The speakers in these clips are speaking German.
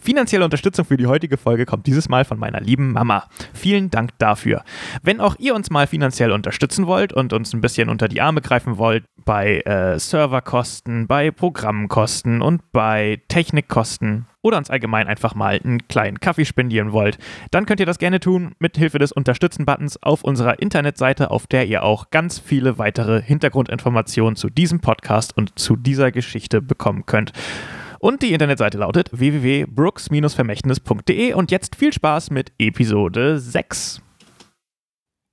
Finanzielle Unterstützung für die heutige Folge kommt dieses Mal von meiner lieben Mama. Vielen Dank dafür. Wenn auch ihr uns mal finanziell unterstützen wollt und uns ein bisschen unter die Arme greifen wollt bei äh, Serverkosten, bei Programmkosten und bei Technikkosten oder uns allgemein einfach mal einen kleinen Kaffee spendieren wollt, dann könnt ihr das gerne tun mit Hilfe des Unterstützen-Buttons auf unserer Internetseite, auf der ihr auch ganz viele weitere Hintergrundinformationen zu diesem Podcast und zu dieser Geschichte bekommen könnt. Und die Internetseite lautet www.brooks-vermächtnis.de. Und jetzt viel Spaß mit Episode 6.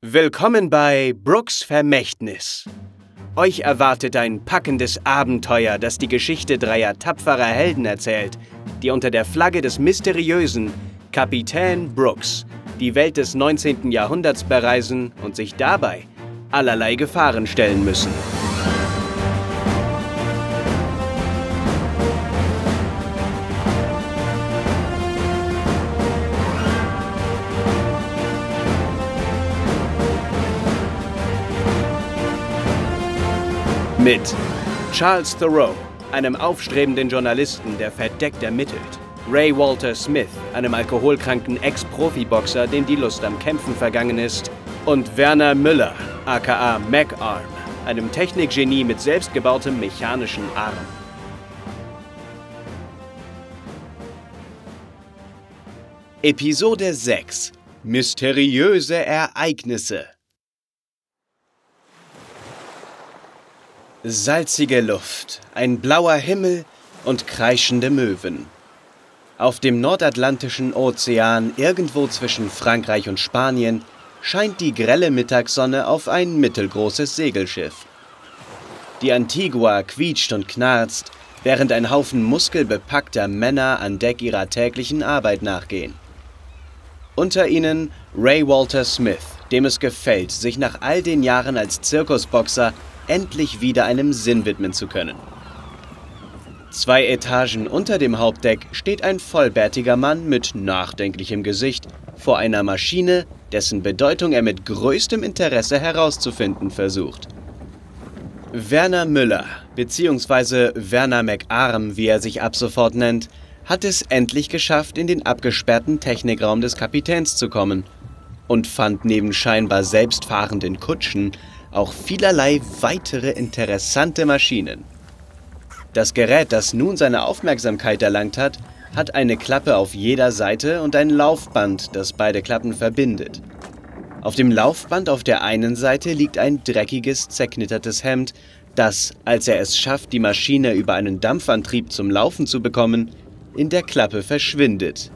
Willkommen bei Brooks Vermächtnis. Euch erwartet ein packendes Abenteuer, das die Geschichte dreier tapferer Helden erzählt, die unter der Flagge des mysteriösen Kapitän Brooks die Welt des 19. Jahrhunderts bereisen und sich dabei allerlei Gefahren stellen müssen. Mit Charles Thoreau, einem aufstrebenden Journalisten, der verdeckt ermittelt. Ray Walter Smith, einem alkoholkranken Ex-Profi-Boxer, dem die Lust am Kämpfen vergangen ist. Und Werner Müller, aka MacArm, einem Technikgenie mit selbstgebautem mechanischen Arm. Episode 6 Mysteriöse Ereignisse Salzige Luft, ein blauer Himmel und kreischende Möwen. Auf dem nordatlantischen Ozean, irgendwo zwischen Frankreich und Spanien, scheint die grelle Mittagssonne auf ein mittelgroßes Segelschiff. Die Antigua quietscht und knarzt, während ein Haufen muskelbepackter Männer an Deck ihrer täglichen Arbeit nachgehen. Unter ihnen Ray Walter Smith, dem es gefällt, sich nach all den Jahren als Zirkusboxer endlich wieder einem Sinn widmen zu können. Zwei Etagen unter dem Hauptdeck steht ein vollbärtiger Mann mit nachdenklichem Gesicht vor einer Maschine, dessen Bedeutung er mit größtem Interesse herauszufinden versucht. Werner Müller, beziehungsweise Werner McArm, wie er sich ab sofort nennt, hat es endlich geschafft, in den abgesperrten Technikraum des Kapitäns zu kommen und fand neben scheinbar selbstfahrenden Kutschen auch vielerlei weitere interessante Maschinen. Das Gerät, das nun seine Aufmerksamkeit erlangt hat, hat eine Klappe auf jeder Seite und ein Laufband, das beide Klappen verbindet. Auf dem Laufband auf der einen Seite liegt ein dreckiges, zerknittertes Hemd, das, als er es schafft, die Maschine über einen Dampfantrieb zum Laufen zu bekommen, in der Klappe verschwindet.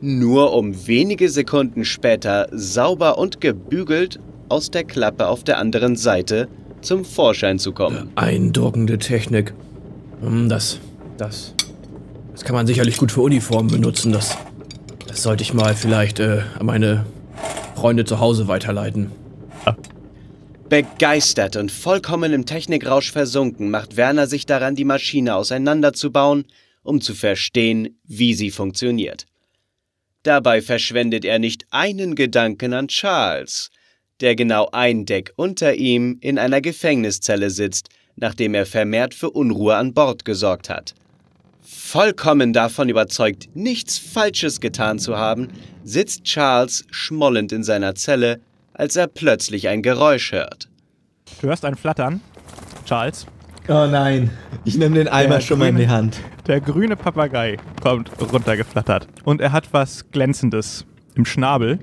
Nur um wenige Sekunden später sauber und gebügelt aus der Klappe auf der anderen Seite zum Vorschein zu kommen. Beeindruckende Technik. Hm, Das, das, das kann man sicherlich gut für Uniformen benutzen. Das, das sollte ich mal vielleicht äh, an meine Freunde zu Hause weiterleiten. Begeistert und vollkommen im Technikrausch versunken, macht Werner sich daran, die Maschine auseinanderzubauen, um zu verstehen, wie sie funktioniert. Dabei verschwendet er nicht einen Gedanken an Charles, der genau ein Deck unter ihm in einer Gefängniszelle sitzt, nachdem er vermehrt für Unruhe an Bord gesorgt hat. Vollkommen davon überzeugt, nichts Falsches getan zu haben, sitzt Charles schmollend in seiner Zelle, als er plötzlich ein Geräusch hört. Du hörst ein Flattern, Charles. Oh nein, ich nehme den Eimer Der schon mal in grüne- die Hand. Der grüne Papagei kommt runtergeflattert. Und er hat was Glänzendes im Schnabel.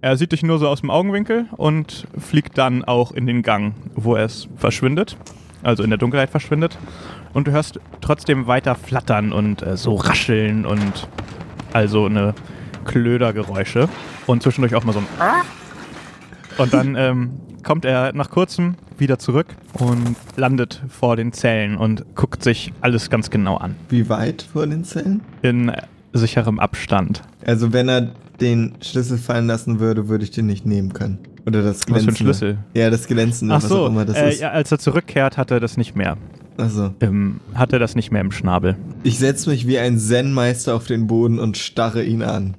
Er sieht dich nur so aus dem Augenwinkel und fliegt dann auch in den Gang, wo es verschwindet. Also in der Dunkelheit verschwindet. Und du hörst trotzdem weiter flattern und äh, so rascheln und also eine Klödergeräusche. Und zwischendurch auch mal so ein Und dann ähm, kommt er nach kurzem wieder zurück und landet vor den Zellen und guckt sich alles ganz genau an. Wie weit vor den Zellen? In sicherem Abstand. Also wenn er den Schlüssel fallen lassen würde, würde ich den nicht nehmen können. Oder das Was für ein Glänzende. Schlüssel? Ja, das Glänzende, Ach was so, auch immer das äh, ist. ja, als er zurückkehrt, hat er das nicht mehr. Also, Ähm, hat er das nicht mehr im Schnabel. ich setze mich wie ein Zen-Meister auf den Boden und starre ihn an.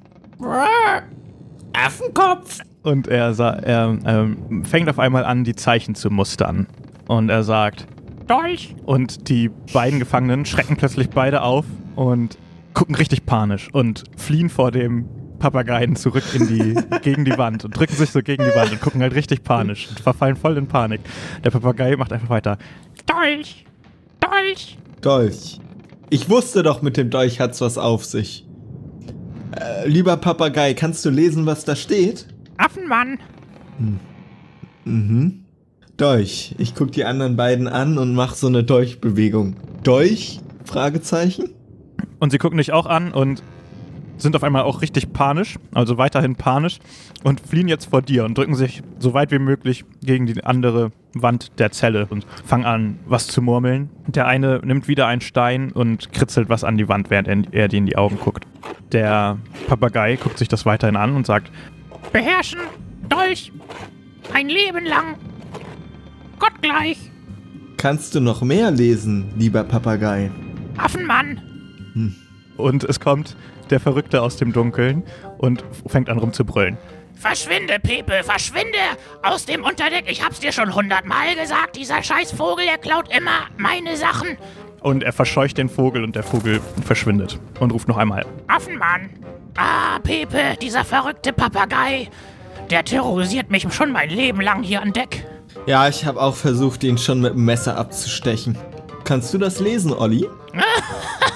Affenkopf! Und er, er ähm, fängt auf einmal an, die Zeichen zu mustern. Und er sagt, Dolch! und die beiden Gefangenen schrecken plötzlich beide auf und gucken richtig panisch und fliehen vor dem Papageien zurück in die, gegen die Wand und drücken sich so gegen die Wand und gucken halt richtig panisch und verfallen voll in Panik. Der Papagei macht einfach weiter. Dolch! Dolch! Dolch. Ich wusste doch, mit dem Dolch hat's was auf sich. Äh, lieber Papagei, kannst du lesen, was da steht? Affenmann! Mhm. Dolch. Ich guck die anderen beiden an und mach so eine Dolchbewegung. Dolch? Fragezeichen? Und sie gucken dich auch an und sind auf einmal auch richtig panisch, also weiterhin panisch und fliehen jetzt vor dir und drücken sich so weit wie möglich gegen die andere Wand der Zelle und fangen an, was zu murmeln. Der eine nimmt wieder einen Stein und kritzelt was an die Wand, während er, er dir in die Augen guckt. Der Papagei guckt sich das weiterhin an und sagt, Beherrschen, Dolch, ein Leben lang, gottgleich, Kannst du noch mehr lesen, lieber Papagei? Affenmann, und es kommt der Verrückte aus dem Dunkeln und fängt an rumzubrüllen. verschwinde, Pepe, verschwinde aus dem Unterdeck. Ich hab's dir schon hundertmal gesagt, dieser scheiß Vogel, der klaut immer meine Sachen. Und er verscheucht den Vogel und der Vogel verschwindet und ruft noch einmal. Affenmann. Ah, Pepe, dieser verrückte Papagei. Der terrorisiert mich schon mein Leben lang hier an Deck. Ja, ich habe auch versucht, ihn schon mit dem Messer abzustechen. Kannst du das lesen, Olli?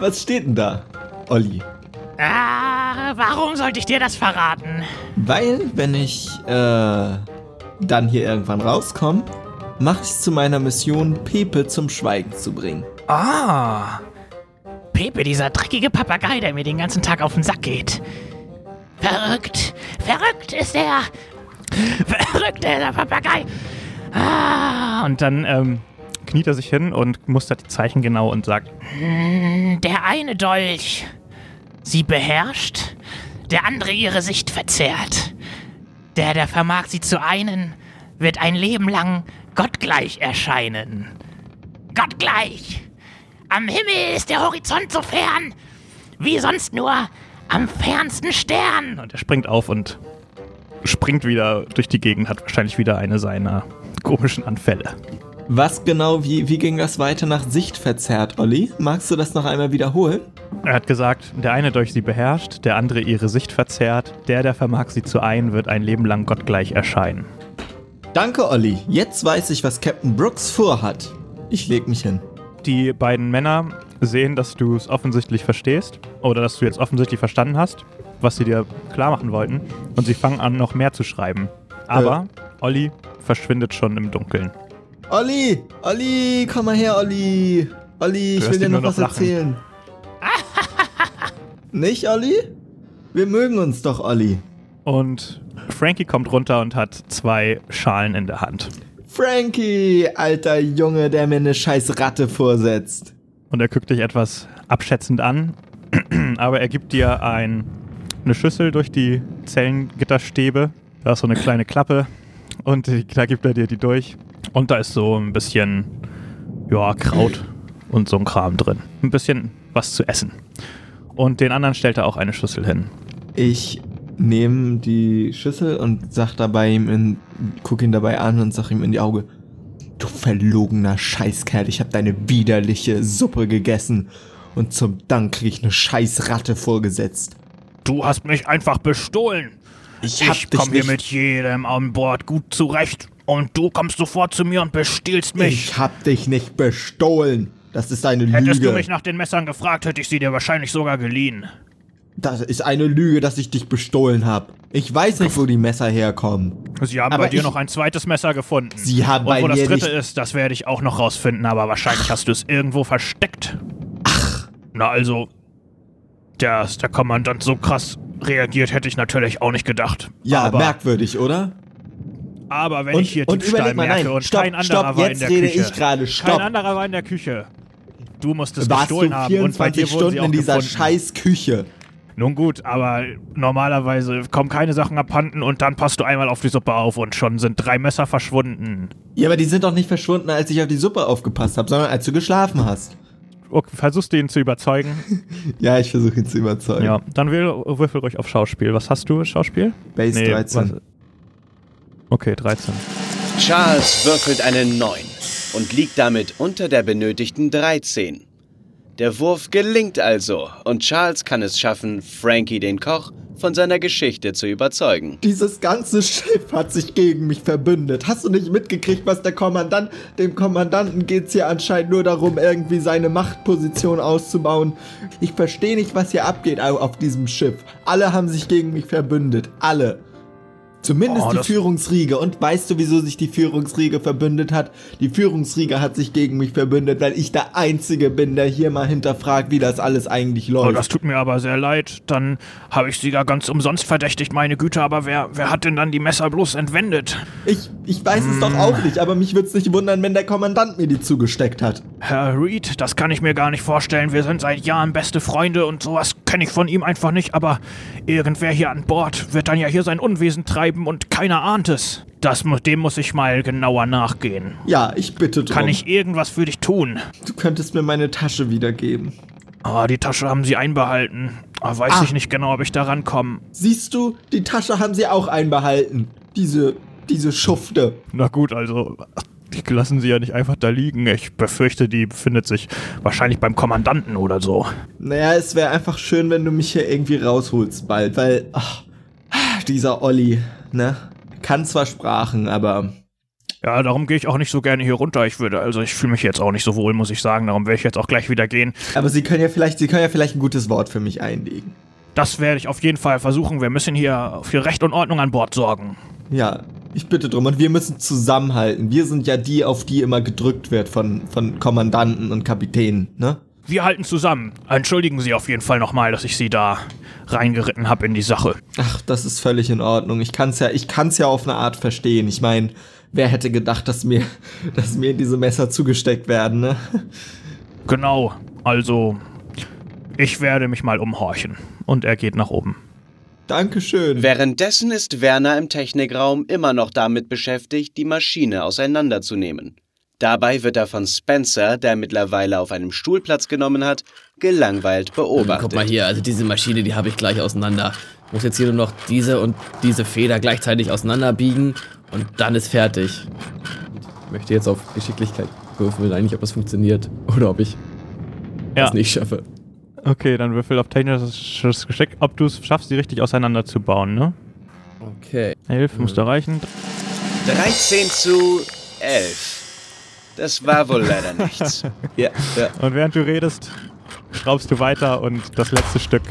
Was steht denn da, Olli? Ah, warum sollte ich dir das verraten? Weil, wenn ich äh, dann hier irgendwann rauskomme, mache ich zu meiner Mission, Pepe zum Schweigen zu bringen. Ah. Pepe, dieser dreckige Papagei, der mir den ganzen Tag auf den Sack geht. Verrückt. Verrückt ist er. Verrückt, der Papagei. Ah, Und dann ähm, kniet er sich hin und mustert die Zeichen genau und sagt, der eine Dolch sie beherrscht, der andere ihre Sicht verzehrt. Der, der vermag sie zu einen, wird ein Leben lang gottgleich erscheinen. Gottgleich. Am Himmel ist der Horizont so fern, wie sonst nur am fernsten Stern. und er springt auf und springt wieder durch die Gegend, hat wahrscheinlich wieder eine seiner komischen Anfälle. Was genau, wie, wie ging das weiter nach Sicht verzerrt, Olli? Magst du das noch einmal wiederholen? Er hat gesagt, der eine durch sie beherrscht, der andere ihre Sicht verzerrt, der, der vermag sie zu ein, wird ein Leben lang gottgleich erscheinen. Danke, Olli. Jetzt weiß ich, was Captain Brooks vorhat. Ich leg mich hin. Die beiden Männer sehen, dass du es offensichtlich verstehst oder dass du jetzt offensichtlich verstanden hast, was sie dir klar machen wollten und sie fangen an, noch mehr zu schreiben. Aber Olli verschwindet schon im Dunkeln. Olli! Olli, komm mal her, Olli! Olli, ich will dir noch nur was noch lachen. erzählen. Nicht, Olli? Wir mögen uns doch, Olli. Und Frankie kommt runter und hat zwei Schalen in der Hand. Frankie, alter Junge, der mir eine scheiß Ratte vorsetzt. Und er guckt dich etwas abschätzend an, aber er gibt dir ein, eine Schüssel durch die Zellengitterstäbe. Da ist so eine kleine Klappe und die, da gibt er dir die durch. Und da ist so ein bisschen, ja, Kraut und so ein Kram drin. Ein bisschen was zu essen. Und den anderen stellt er auch eine Schüssel hin. Ich nehme die Schüssel und sag dabei ihm in, guck ihn dabei an und sag ihm in die Auge, du verlogener Scheißkerl, ich hab deine widerliche Suppe gegessen und zum Dank krieg ich eine scheiß Ratte vorgesetzt. Du hast mich einfach bestohlen. Ich Ich komme hier mit jedem an Bord gut zurecht. Und du kommst sofort zu mir und bestiehlst mich. Ich hab dich nicht bestohlen. Das ist eine Hättest Lüge. du mich nach den Messern gefragt, hätte ich sie dir wahrscheinlich sogar geliehen. das ist eine Lüge, dass ich dich bestohlen hab. Ich weiß nicht, wo die Messer herkommen. Sie haben Aber bei dir noch ein zweites Messer gefunden. Sie haben Und bei wo das dritte ist, das werde ich auch noch rausfinden, aber wahrscheinlich hast du es irgendwo versteckt. Ach. Na also, dass der Kommandant so krass reagiert, hätte ich natürlich auch nicht gedacht. Ja, aber, merkwürdig, oder? aber wenn Und- ich hier und Diebstahl mal, merke nein, und stopp, kein anderer stopp, war in der Küche. ich gerade, stopp. Kein anderer war in der Küche. Du musstest Warst gestohlen haben und bei 24 dir wurden sie Stunden auch in dieser gefunden. scheiß Küche. Nun gut, aber normalerweise kommen keine Sachen abhanden und dann passt du einmal auf die Suppe auf und schon sind drei Messer verschwunden. Ja, aber die sind doch nicht verschwunden, als ich auf die Suppe aufgepasst habe, sondern als du geschlafen hast. Okay, versuchst du ihn zu überzeugen? Ja, ich versuche ihn zu überzeugen. ja. Dann würfel ruhig auf Schauspiel. Was hast du? Schauspiel? Base 13. was- Okay, 13. Charles würfelt eine 9. und liegt damit unter der benötigten 13. Der Wurf gelingt also und Charles kann es schaffen, Frankie den Koch von seiner Geschichte zu überzeugen. Dieses ganze Schiff hat sich gegen mich verbündet. Hast du nicht mitgekriegt, was der Kommandant. Dem Kommandanten geht's hier anscheinend nur darum, irgendwie seine Machtposition auszubauen. Ich verstehe nicht, was hier abgeht au- auf diesem Schiff. Alle haben sich gegen mich verbündet. Alle. Zumindest Oh, die Führungsriege. Und weißt du, wieso sich die Führungsriege verbündet hat? Die Führungsriege hat sich gegen mich verbündet, weil ich der Einzige bin, der hier mal hinterfragt, wie das alles eigentlich Oh, läuft. das tut mir aber sehr leid. Dann habe ich sie ja ganz umsonst verdächtigt, meine Güte. Aber wer, wer hat denn dann die Messer bloß entwendet? Ich, ich weiß es doch auch nicht, aber mich würde es nicht wundern, wenn der Kommandant mir die zugesteckt hat. Herr Reed, das kann ich mir gar nicht vorstellen. Wir sind seit Jahren beste Freunde und sowas kenne ich von ihm einfach nicht. Aber irgendwer hier an Bord wird dann ja hier sein Unwesen treiben und keiner ahnt es. Das, dem muss ich mal genauer nachgehen. Ja, ich bitte drum. Kann ich irgendwas für dich tun? Du könntest mir meine Tasche wiedergeben. Ah, die Tasche haben sie einbehalten. Ah, weiß Ah. ich nicht genau, ob ich da rankomme. Siehst du, die Tasche haben sie auch einbehalten. Diese, diese Schufte. Na gut, also die lassen sie ja nicht einfach da liegen. Ich befürchte, die befindet sich wahrscheinlich beim Kommandanten oder so. Naja, es wäre einfach schön, wenn du mich hier irgendwie rausholst bald, weil, ach, dieser Olli, ne? Kann zwar Sprachen, aber Ja, darum gehe ich auch nicht so gerne hier runter. Ich würde, also ich fühle mich jetzt auch nicht so wohl, muss ich sagen. Darum werde ich jetzt auch gleich wieder gehen. aber sie können ja vielleicht, sie können ja vielleicht ein gutes Wort für mich einlegen. Das werde ich auf jeden Fall versuchen. Wir müssen hier für Recht und Ordnung an Bord sorgen. Ja, ich bitte drum. Und wir müssen zusammenhalten. Wir sind ja die, auf die immer gedrückt wird von, von Kommandanten und Kapitänen, ne? Wir halten zusammen. Entschuldigen Sie auf jeden Fall nochmal, dass ich Sie da reingeritten habe in die Sache. Ach, das ist völlig in Ordnung. Ich kann's ja, ich kann's ja auf eine Art verstehen. Ich meine, wer hätte gedacht, dass mir, dass mir diese Messer zugesteckt werden, ne? Genau. Also, ich werde mich mal umhorchen. Und er geht nach oben. Dankeschön. Währenddessen ist Werner im Technikraum immer noch damit beschäftigt, die Maschine auseinanderzunehmen. Dabei wird er von Spencer, der mittlerweile auf einem Stuhl Platz genommen hat, gelangweilt beobachtet. Guck mal hier, also diese Maschine, die habe ich gleich auseinander. Ich muss jetzt hier nur noch diese und diese Feder gleichzeitig auseinanderbiegen und dann ist fertig. Ich möchte jetzt auf Geschicklichkeit würfeln, eigentlich, ob das funktioniert oder ob ich Ja. das nicht schaffe. Okay, dann würfel auf technisches Geschick, ob du es schaffst, die richtig auseinanderzubauen, ne? Okay. Elf Hm. musste reichen. 13 zu 11. Das war wohl leider nichts. Ja, ja. Und während du redest, schraubst du weiter und das letzte Stück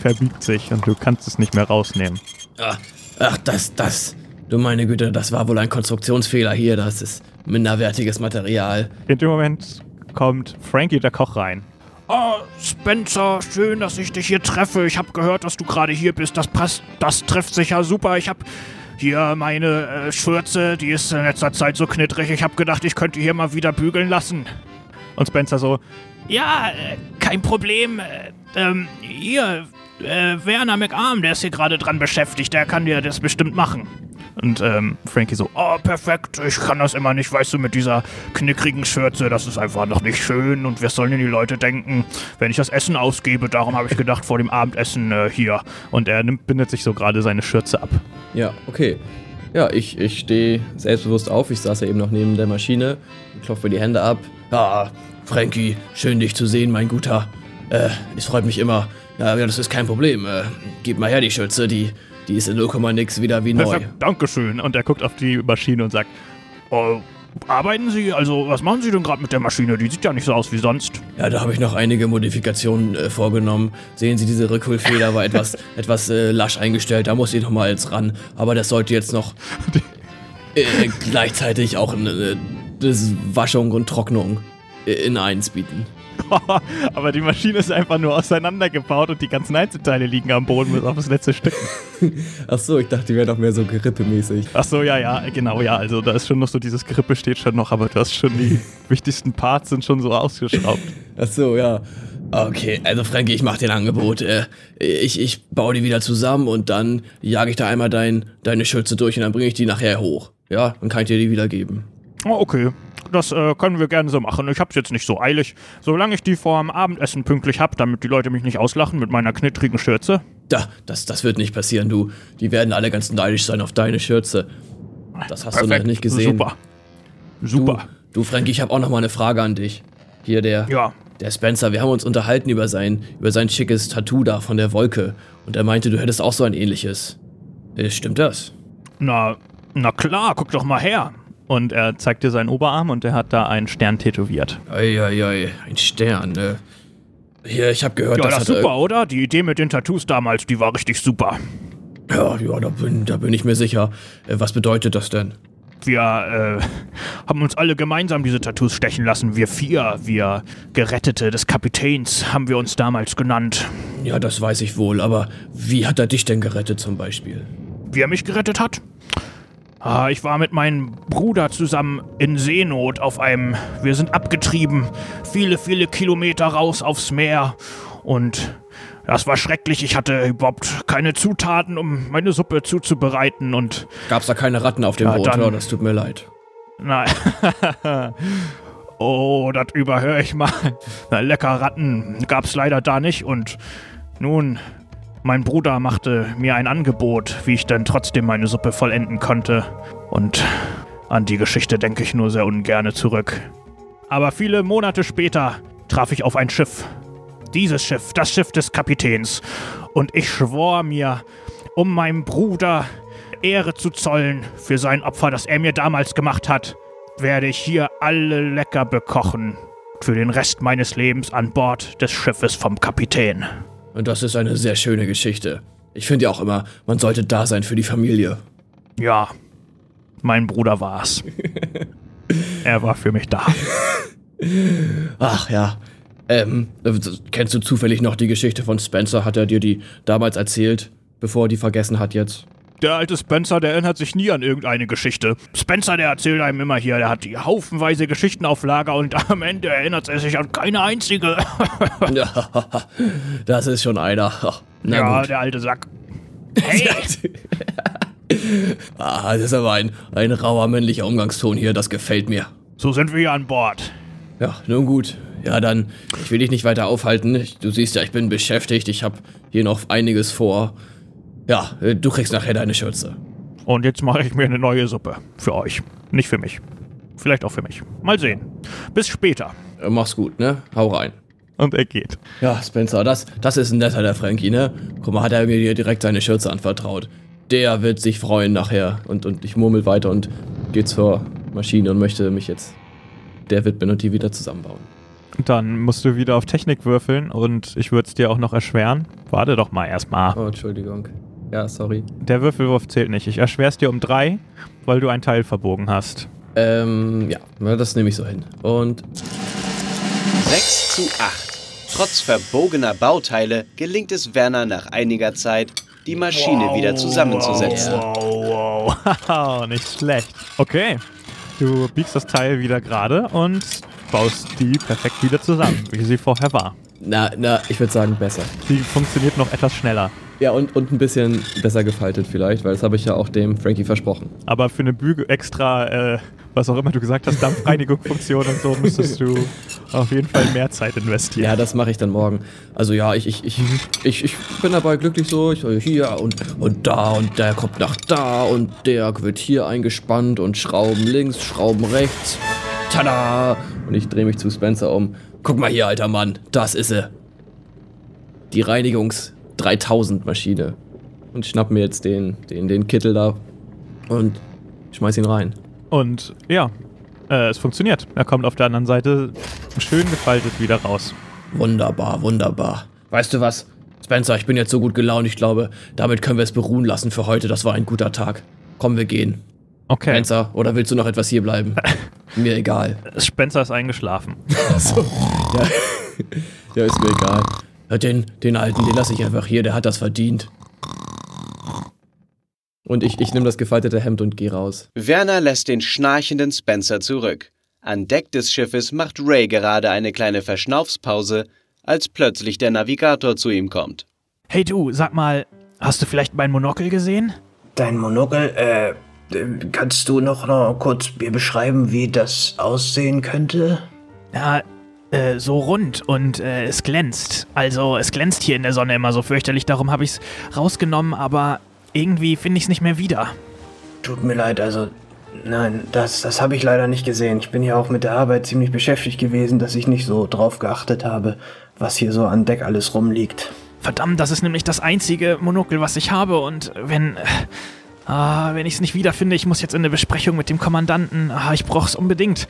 verbiegt sich und du kannst es nicht mehr rausnehmen. Ah, ach, das, das. Du meine Güte, das war wohl ein Konstruktionsfehler hier. Das ist minderwertiges Material. In dem Moment kommt Frankie, der Koch, rein. Oh, Spencer, schön, dass ich dich hier treffe. Ich habe gehört, dass du gerade hier bist. Das passt, das trifft sich ja super. Ich habe hier meine äh, Schürze, die ist in letzter Zeit so knittrig. Ich habe gedacht, ich könnte hier mal wieder bügeln lassen. Und Spencer so, Ja, äh, kein Problem. Äh, ähm, hier, äh, Werner McArm, der ist hier gerade dran beschäftigt. Der kann dir das bestimmt machen. Und ähm, Frankie so, Oh, perfekt. Ich kann das immer nicht, weißt du, mit dieser knickrigen Schürze. Das ist einfach noch nicht schön. Und was sollen denn die Leute denken, wenn ich das Essen ausgebe? Darum habe ich gedacht, vor dem Abendessen äh, hier. und er nimmt, bindet sich so gerade seine Schürze ab. Ja, okay. Ja, ich, ich stehe selbstbewusst auf. Ich saß ja eben noch neben der Maschine klopfe die Hände ab. Ja, Frankie, schön dich zu sehen, mein Guter. Äh, es freut mich immer. Ja, ja, das ist kein Problem. Äh, gib mal her die Schürze, die, die ist in 0, nix wieder wie neu. Perfekt, Dankeschön. Und er guckt auf die Maschine und sagt, Oh, arbeiten Sie? Also, was machen Sie denn gerade mit der Maschine? Die sieht ja nicht so aus wie sonst. Ja, da habe ich noch einige Modifikationen äh, vorgenommen. Sehen Sie, diese Rückholfeder war etwas, etwas äh, lasch eingestellt. Da muss ich noch mal jetzt ran. Aber das sollte jetzt noch äh, gleichzeitig auch eine, das Waschung und Trocknung äh, in eins bieten. aber die Maschine ist einfach nur auseinandergebaut und die ganzen Einzelteile liegen am Boden bis auf das letzte Stück. Ach so, ich dachte, die wäre noch mehr so gerippemäßig. Ach so, ja, ja, genau, ja. Also da ist schon noch so dieses Grippe steht schon noch, aber du hast schon die wichtigsten Parts sind schon so ausgeschraubt. Ach so, ja. Okay, also Frankie, ich mach dir ein Angebot. Äh, ich, ich baue die wieder zusammen und dann jage ich da einmal dein, deine Schürze durch und dann bringe ich die nachher hoch. Ja, dann kann ich dir die wieder geben. Oh, okay. Das äh, können wir gerne so machen. Ich hab's jetzt nicht so eilig. Solange ich die vor dem Abendessen pünktlich hab, damit die Leute mich nicht auslachen mit meiner knittrigen Schürze. Da, das, das wird nicht passieren, du. Die werden alle ganz neidisch sein auf deine Schürze. Das hast du noch nicht gesehen. Super. Super. Du, Frankie, ich habe auch noch mal eine Frage an dich. Hier der, Ja, der Spencer, wir haben uns unterhalten über sein, über sein schickes Tattoo da von der Wolke. Und er meinte, du hättest auch so ein ähnliches. Äh, Stimmt das? na, na klar, guck doch mal her. Und er zeigt dir seinen Oberarm und er hat da einen Stern tätowiert. Eieiei, ein Stern, ne? Hier, ich habe gehört, Ja, das das hat er- super, oder? Die Idee mit den Tattoos damals, die war richtig super. Ja, ja, da bin, da bin ich mir sicher. Äh, was bedeutet das denn? Wir äh, haben uns alle gemeinsam diese Tattoos stechen lassen. Wir vier, wir Gerettete des Kapitäns, haben wir uns damals genannt. Ja, das weiß ich wohl, aber wie hat er dich denn gerettet zum Beispiel? Wie er mich gerettet hat? Ah, ich war mit meinem Bruder zusammen in Seenot auf einem. Wir sind abgetrieben, viele, viele Kilometer raus aufs Meer. Und das war schrecklich. Ich hatte überhaupt keine Zutaten, um meine Suppe zuzubereiten. Und Gab's da keine Ratten auf dem Ja, Boot? dann- Ja, das tut mir leid. Nein. oh, das überhöre ich mal. Na, lecker Ratten gab's leider da nicht. Und nun, mein Bruder machte mir ein Angebot, wie ich dann trotzdem meine Suppe vollenden konnte. Und an die Geschichte denke ich nur sehr ungerne zurück. Aber viele Monate später traf ich auf ein Schiff. Dieses Schiff, das Schiff des Kapitäns. Und ich schwor mir, um meinem Bruder Ehre zu zollen für sein Opfer, das er mir damals gemacht hat, werde ich hier alle lecker bekochen. Für den Rest meines Lebens an Bord des Schiffes vom Kapitän. Und das ist eine sehr schöne Geschichte. Ich finde ja auch immer, man sollte da sein für die Familie. Ja, mein Bruder war's. er war für mich da. Ach ja. Ähm, äh, kennst du zufällig noch die Geschichte von Spencer? Hat er dir die damals erzählt, bevor er die vergessen hat jetzt? Der alte Spencer, der erinnert sich nie an irgendeine Geschichte. Spencer, der erzählt einem immer hier, der hat die haufenweise Geschichten auf Lager und am Ende erinnert er sich an keine einzige. Ja, das ist schon einer. Na ja, gut. der alte Sack. Hey, Ah, das ist aber ein, ein rauer männlicher Umgangston hier, das gefällt mir. so sind wir hier an Bord. Ja, nun gut. Ja, dann, ich will dich nicht weiter aufhalten. Du siehst ja, ich bin beschäftigt. Ich habe hier noch einiges vor. Ja, äh, du kriegst nachher deine Schürze. Und jetzt mache ich mir eine neue Suppe. Für euch. Nicht für mich. Vielleicht auch für mich. Mal sehen. Bis später. Äh, Mach's gut, ne? Hau rein. Und er geht. Ja, Spencer, das, das ist ein netter, der Frankie, ne? Guck mal, hat er mir direkt seine Schürze anvertraut. Der wird sich freuen nachher. Und, und ich murmel weiter und gehe zur Maschine und möchte mich jetzt der widmen und die wieder zusammenbauen. Dann musst du wieder auf Technik würfeln und ich würde es dir auch noch erschweren. Warte doch mal erstmal. Oh, Entschuldigung. Ja, sorry. Der Würfelwurf zählt nicht. Ich erschwere es dir um drei, weil du ein Teil verbogen hast. Ähm, ja, na, das nehme ich so hin. Und 6 zu 8. Trotz verbogener Bauteile gelingt es Werner nach einiger Zeit, die Maschine wieder zusammenzusetzen. Wow, wow. Haha, nicht schlecht. Okay. Du biegst das Teil wieder gerade und baust die perfekt wieder zusammen, wie sie vorher war. na, na, ich würde sagen besser. Die funktioniert noch etwas schneller. Ja, und, und ein bisschen besser gefaltet vielleicht, weil das habe ich ja auch dem Frankie versprochen. Aber für eine Bügel extra, äh, was auch immer du gesagt hast, Dampfreinigungsfunktion und so, müsstest du auf jeden Fall mehr Zeit investieren. Ja, das mache ich dann morgen. Also ja, ich, ich, ich, ich, ich bin dabei glücklich so. Ich hier und, und da und der kommt nach da und der wird hier eingespannt und Schrauben links, Schrauben rechts. Tada! Und ich drehe mich zu Spencer um. Guck mal hier, alter Mann, das ist sie. Die Reinigungs 3000 Maschine. Und schnapp mir jetzt den, den, den Kittel da und schmeiß ihn rein. Und ja, äh, es funktioniert. Er kommt auf der anderen Seite schön gefaltet wieder raus. Wunderbar, wunderbar. Weißt du was? Spencer, ich bin jetzt so gut gelaunt, ich glaube, damit können wir es beruhen lassen für heute. Das war ein guter Tag. Komm, wir gehen. Okay. Spencer, oder willst du noch etwas hier bleiben? mir egal. Spencer ist eingeschlafen. Ja, ist mir egal. Den, den Alten, den lasse ich einfach hier, der hat das verdient. Und ich, ich nehme das gefaltete Hemd und gehe raus. Werner lässt den schnarchenden Spencer zurück. An Deck des Schiffes macht Ray gerade eine kleine Verschnaufspause, als plötzlich der Navigator zu ihm kommt. Hey du, sag mal, hast du vielleicht mein Monokel gesehen? Dein Monokel, äh, kannst du noch, noch kurz mir beschreiben, wie das aussehen könnte? Ja, äh, so rund und äh, es glänzt. Also, es glänzt hier in der Sonne immer so fürchterlich, darum habe ich es rausgenommen, aber irgendwie finde ich es nicht mehr wieder. Tut mir leid, also Nein, das, das habe ich leider nicht gesehen. Ich bin ja auch mit der Arbeit ziemlich beschäftigt gewesen, dass ich nicht so drauf geachtet habe, was hier so an Deck alles rumliegt. Verdammt, das ist nämlich das einzige Monokel, was ich habe. Und wenn. Äh, ah, wenn ich es nicht wiederfinde, ich muss jetzt in eine Besprechung mit dem Kommandanten. Ah, ich brauche es unbedingt.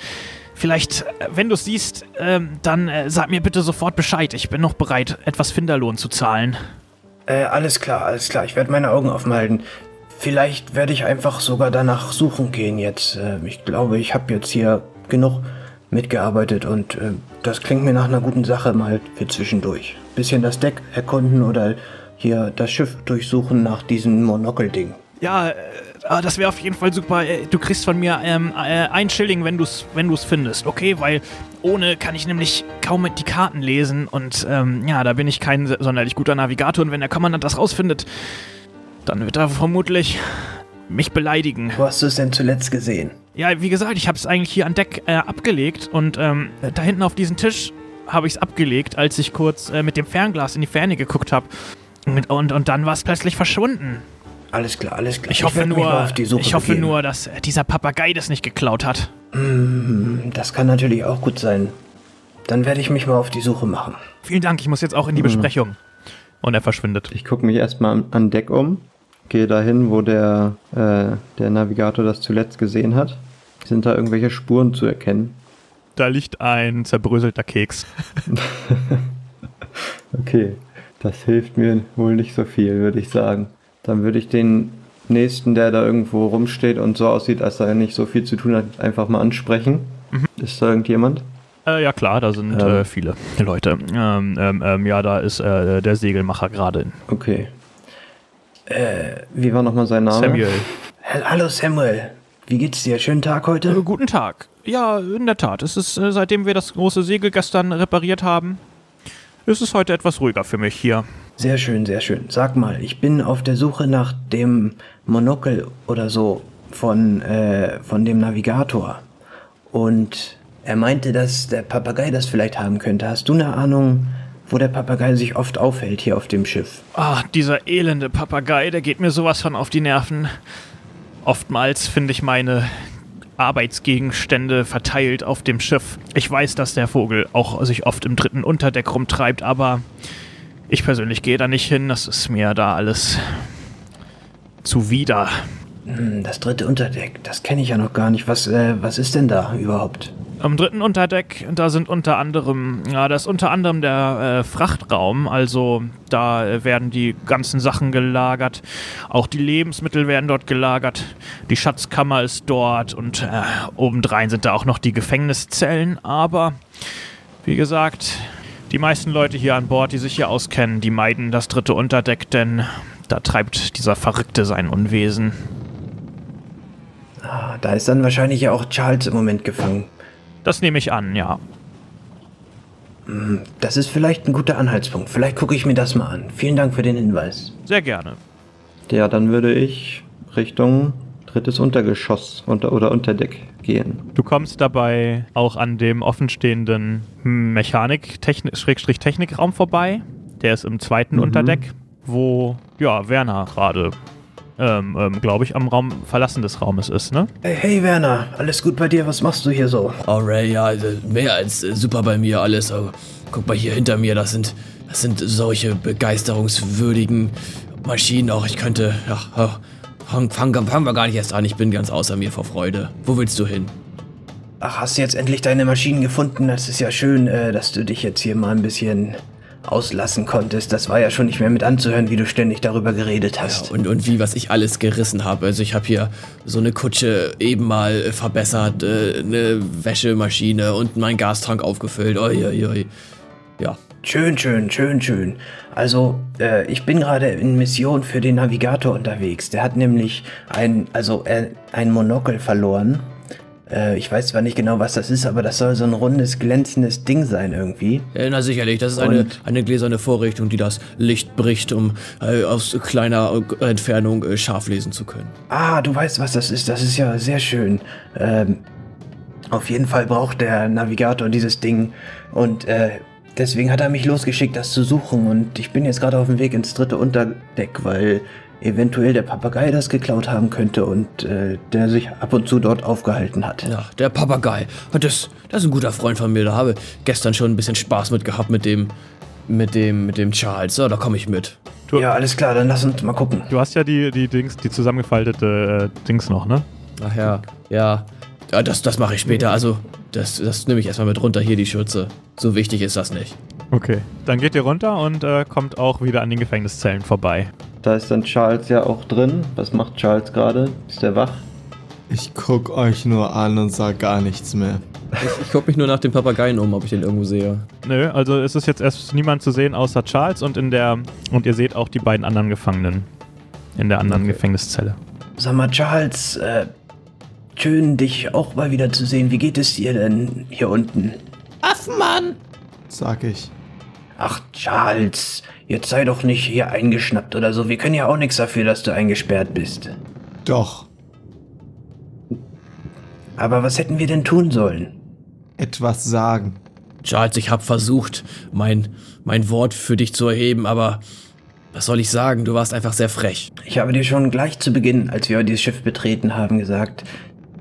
Vielleicht, äh, wenn du es siehst, ähm, dann äh, sag mir bitte sofort Bescheid. Ich bin noch bereit, etwas Finderlohn zu zahlen. Äh, alles klar, alles klar. Ich werde meine Augen offen halten. Vielleicht werde ich einfach sogar danach suchen gehen jetzt. Äh, ich glaube, ich habe jetzt hier genug mitgearbeitet und äh, das klingt mir nach einer guten Sache mal für zwischendurch. Bisschen das Deck erkunden oder hier das Schiff durchsuchen nach diesem Monokel-Ding. Ja, äh, das wäre auf jeden Fall super. Äh, Du kriegst von mir ähm, äh, ein Schilling, wenn du es wenn du's findest, okay? Weil ohne kann ich nämlich kaum die Karten lesen und ähm, ja, da bin ich kein sonderlich guter Navigator und wenn der Kommandant das rausfindet, dann wird er vermutlich mich beleidigen. Wo hast du es denn zuletzt gesehen? Ja, wie gesagt, ich habe es eigentlich hier an Deck äh, abgelegt und ähm, da hinten auf diesen Tisch habe ich es abgelegt, als ich kurz äh, mit dem Fernglas in die Ferne geguckt habe. Und, und, und dann war es plötzlich verschwunden. Alles klar, alles klar. Ich hoffe werd mich nur, mal auf die Suche ich hoffe begeben. nur, dass äh, dieser Papagei das nicht geklaut hat. Hm, Das kann natürlich auch gut sein. Dann werde ich mich mal auf die Suche machen. Vielen Dank, ich muss jetzt auch in die Besprechung. Und er verschwindet. Ich gucke mich erstmal an- an Deck um, gehe dahin, wo der, äh, der Navigator das zuletzt gesehen hat. Sind da irgendwelche Spuren zu erkennen? Da liegt ein zerbröselter Keks. Okay, das hilft mir wohl nicht so viel, würde ich sagen. Dann würde ich den nächsten, der da irgendwo rumsteht und so aussieht, als er nicht so viel zu tun hat, einfach mal ansprechen. Ist da irgendjemand? Äh, ja klar, da sind Ähm. äh, viele Leute. Ähm, ähm, ähm, ja, da ist äh, der Segelmacher gerade. Okay. Äh, wie war nochmal sein Name? Samuel. Hallo Samuel, wie geht's dir? Schönen Tag heute? Äh, guten Tag. Ja, in der Tat. Es ist, äh, seitdem wir das große Segel gestern repariert haben, ist es heute etwas ruhiger für mich hier. Sehr schön, sehr schön. Sag mal, ich bin auf der Suche nach dem Monokel oder so von, äh, von dem Navigator. Und er meinte, dass der Papagei das vielleicht haben könnte. Hast du eine Ahnung, wo der Papagei sich oft aufhält hier auf dem Schiff? Ah, dieser elende Papagei, der geht mir sowas von auf die Nerven. Oftmals finde ich meine Arbeitsgegenstände verteilt auf dem Schiff. Ich weiß, dass der Vogel auch sich oft im dritten Unterdeck rumtreibt, aber ich persönlich gehe da nicht hin. Das ist mir da alles zuwider. Hm, das dritte Unterdeck, das kenne ich ja noch gar nicht. Was, äh, was ist denn da überhaupt? Am dritten Unterdeck, da sind unter anderem, ja, da ist unter anderem der äh, Frachtraum, also da äh, werden die ganzen Sachen gelagert, auch die Lebensmittel werden dort gelagert, die Schatzkammer ist dort und äh, obendrein sind da auch noch die Gefängniszellen, aber wie gesagt, die meisten Leute hier an Bord, die sich hier auskennen, die meiden das dritte Unterdeck, denn da treibt dieser Verrückte sein Unwesen. Ah, da ist dann wahrscheinlich ja auch Charles im Moment gefangen. Das nehme ich an, ja. Das ist vielleicht ein guter Anhaltspunkt. Vielleicht gucke ich mir das mal an. Vielen Dank für den Hinweis. Sehr gerne. Ja, dann würde ich Richtung drittes Untergeschoss unter, oder Unterdeck gehen. Du kommst dabei auch an dem offenstehenden Mechanik-Technikraum vorbei. Der ist im zweiten Mhm. Unterdeck, wo ja, Werner gerade, ähm, ähm, glaube ich, am Raum Verlassen des Raumes ist, ne? Hey, hey Werner, alles gut bei dir? Was machst du hier so? Oh Ray, ja, also mehr als äh, super bei mir alles. Aber guck mal hier hinter mir, das sind, das sind solche begeisterungswürdigen Maschinen. Auch ich könnte, ja, ja, fangen fang, fangen wir gar nicht erst an. Ich bin ganz außer mir vor Freude. Wo willst du hin? Ach, hast du jetzt endlich deine Maschinen gefunden? Das ist ja schön, äh, dass du dich jetzt hier mal ein bisschen auslassen konntest. Das war ja schon nicht mehr mit anzuhören, wie du ständig darüber geredet hast. Und, und wie, was ich alles gerissen habe. Also ich habe hier so eine Kutsche eben mal äh, verbessert, äh, eine Wäschemaschine und meinen Gastank aufgefüllt. Oi, oi, oi. Ja, Schön, schön, schön, schön. Also, äh, ich bin gerade in Mission für den Navigator unterwegs. Der hat nämlich ein, also äh, ein Monokel verloren. Äh, ich weiß zwar nicht genau, was das ist, aber das soll so ein rundes, glänzendes Ding sein irgendwie. Äh, Na sicherlich, das ist eine, Und- eine gläserne Vorrichtung, die das Licht bricht, um äh, aus kleiner äh, Entfernung scharf lesen zu können. Ah, du weißt, was das ist. Das ist ja sehr schön. Ähm, auf jeden Fall braucht der Navigator dieses Ding. Und äh, deswegen hat er mich losgeschickt, das zu suchen. Und ich bin jetzt gerade auf dem Weg ins dritte Unterdeck, weil eventuell der Papagei das geklaut haben könnte und äh, der sich ab und zu dort aufgehalten hat. Ja, der Papagei. Das, das ist ein guter Freund von mir. Da habe gestern schon ein bisschen Spaß mit gehabt mit dem, mit dem, mit dem Charles. Ja, da komme ich mit. Du, Ja, alles klar, dann lass uns mal gucken. du hast ja die, die Dings, die zusammengefaltete äh, Dings noch, ne? Ach ja, ja. Ja, das, das mache ich später. Also, das, das nehme ich erstmal mit runter hier, die Schürze. So wichtig ist das nicht. Okay. Dann geht ihr runter und äh, kommt auch wieder an den Gefängniszellen vorbei. Da ist dann Charles ja auch drin. Was macht Charles gerade? Ist der wach? Ich guck euch nur an und sag gar nichts mehr. Ich, ich gucke mich nur nach dem Papageien um, ob ich den irgendwo sehe. Nö, also es ist jetzt erst niemand zu sehen außer Charles und in der und ihr seht auch die beiden anderen Gefangenen in der anderen Gefängniszelle. Sag mal, Charles, äh, schön dich auch mal wieder zu sehen. Wie geht es dir denn hier unten? Affenmann! Sag ich. Ach, Charles, jetzt sei doch nicht hier eingeschnappt oder so. Wir können ja auch nichts dafür, dass du eingesperrt bist. Doch. Aber was hätten wir denn tun sollen? Etwas sagen. Charles, ich habe versucht, mein, mein Wort für dich zu erheben, aber was soll ich sagen? Du warst einfach sehr frech. Ich habe dir schon gleich zu Beginn, als wir dieses Schiff betreten haben, gesagt,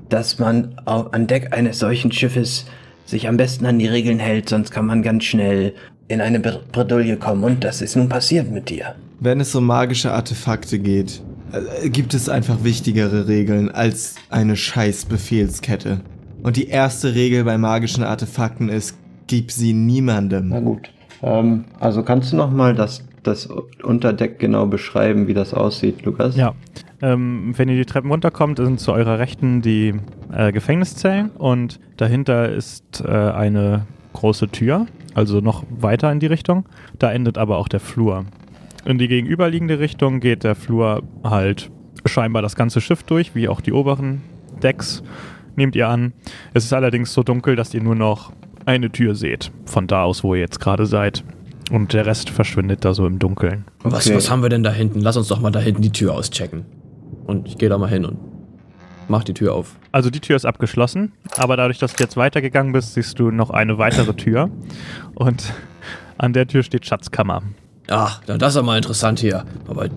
dass man an Deck eines solchen Schiffes sich am besten an die Regeln hält, sonst kann man ganz schnell in eine Bre- Bredouille kommen. Und das ist nun passiert mit dir. Wenn es um magische Artefakte geht, äh, gibt es einfach wichtigere Regeln als eine scheiß Befehlskette. Und die erste Regel bei magischen Artefakten ist, gib sie Na niemandem. gut. Ähm, also kannst du noch mal das, das Unterdeck genau beschreiben, wie das aussieht, Lukas? Ja. Ähm, wenn ihr die Treppen runterkommt, sind zu eurer Rechten die äh, Gefängniszellen und dahinter ist äh, eine große Tür, also noch weiter in die Richtung. Da endet aber auch der Flur. In die gegenüberliegende Richtung geht der Flur halt scheinbar das ganze Schiff durch, wie auch die oberen Decks, nehmt ihr an. Es ist allerdings so dunkel, dass ihr nur noch eine Tür seht, von da aus, wo ihr jetzt gerade seid. Und der Rest verschwindet da so im Dunkeln. Was, Okay. was haben wir denn da hinten? Lass uns doch mal da hinten die Tür auschecken. Und ich gehe da mal hin und mach die Tür auf. Also die Tür ist abgeschlossen, aber dadurch, dass du jetzt weitergegangen bist, siehst du noch eine weitere Tür. Und an der Tür steht Schatzkammer. Ach, na, das ist ja mal interessant hier. Aber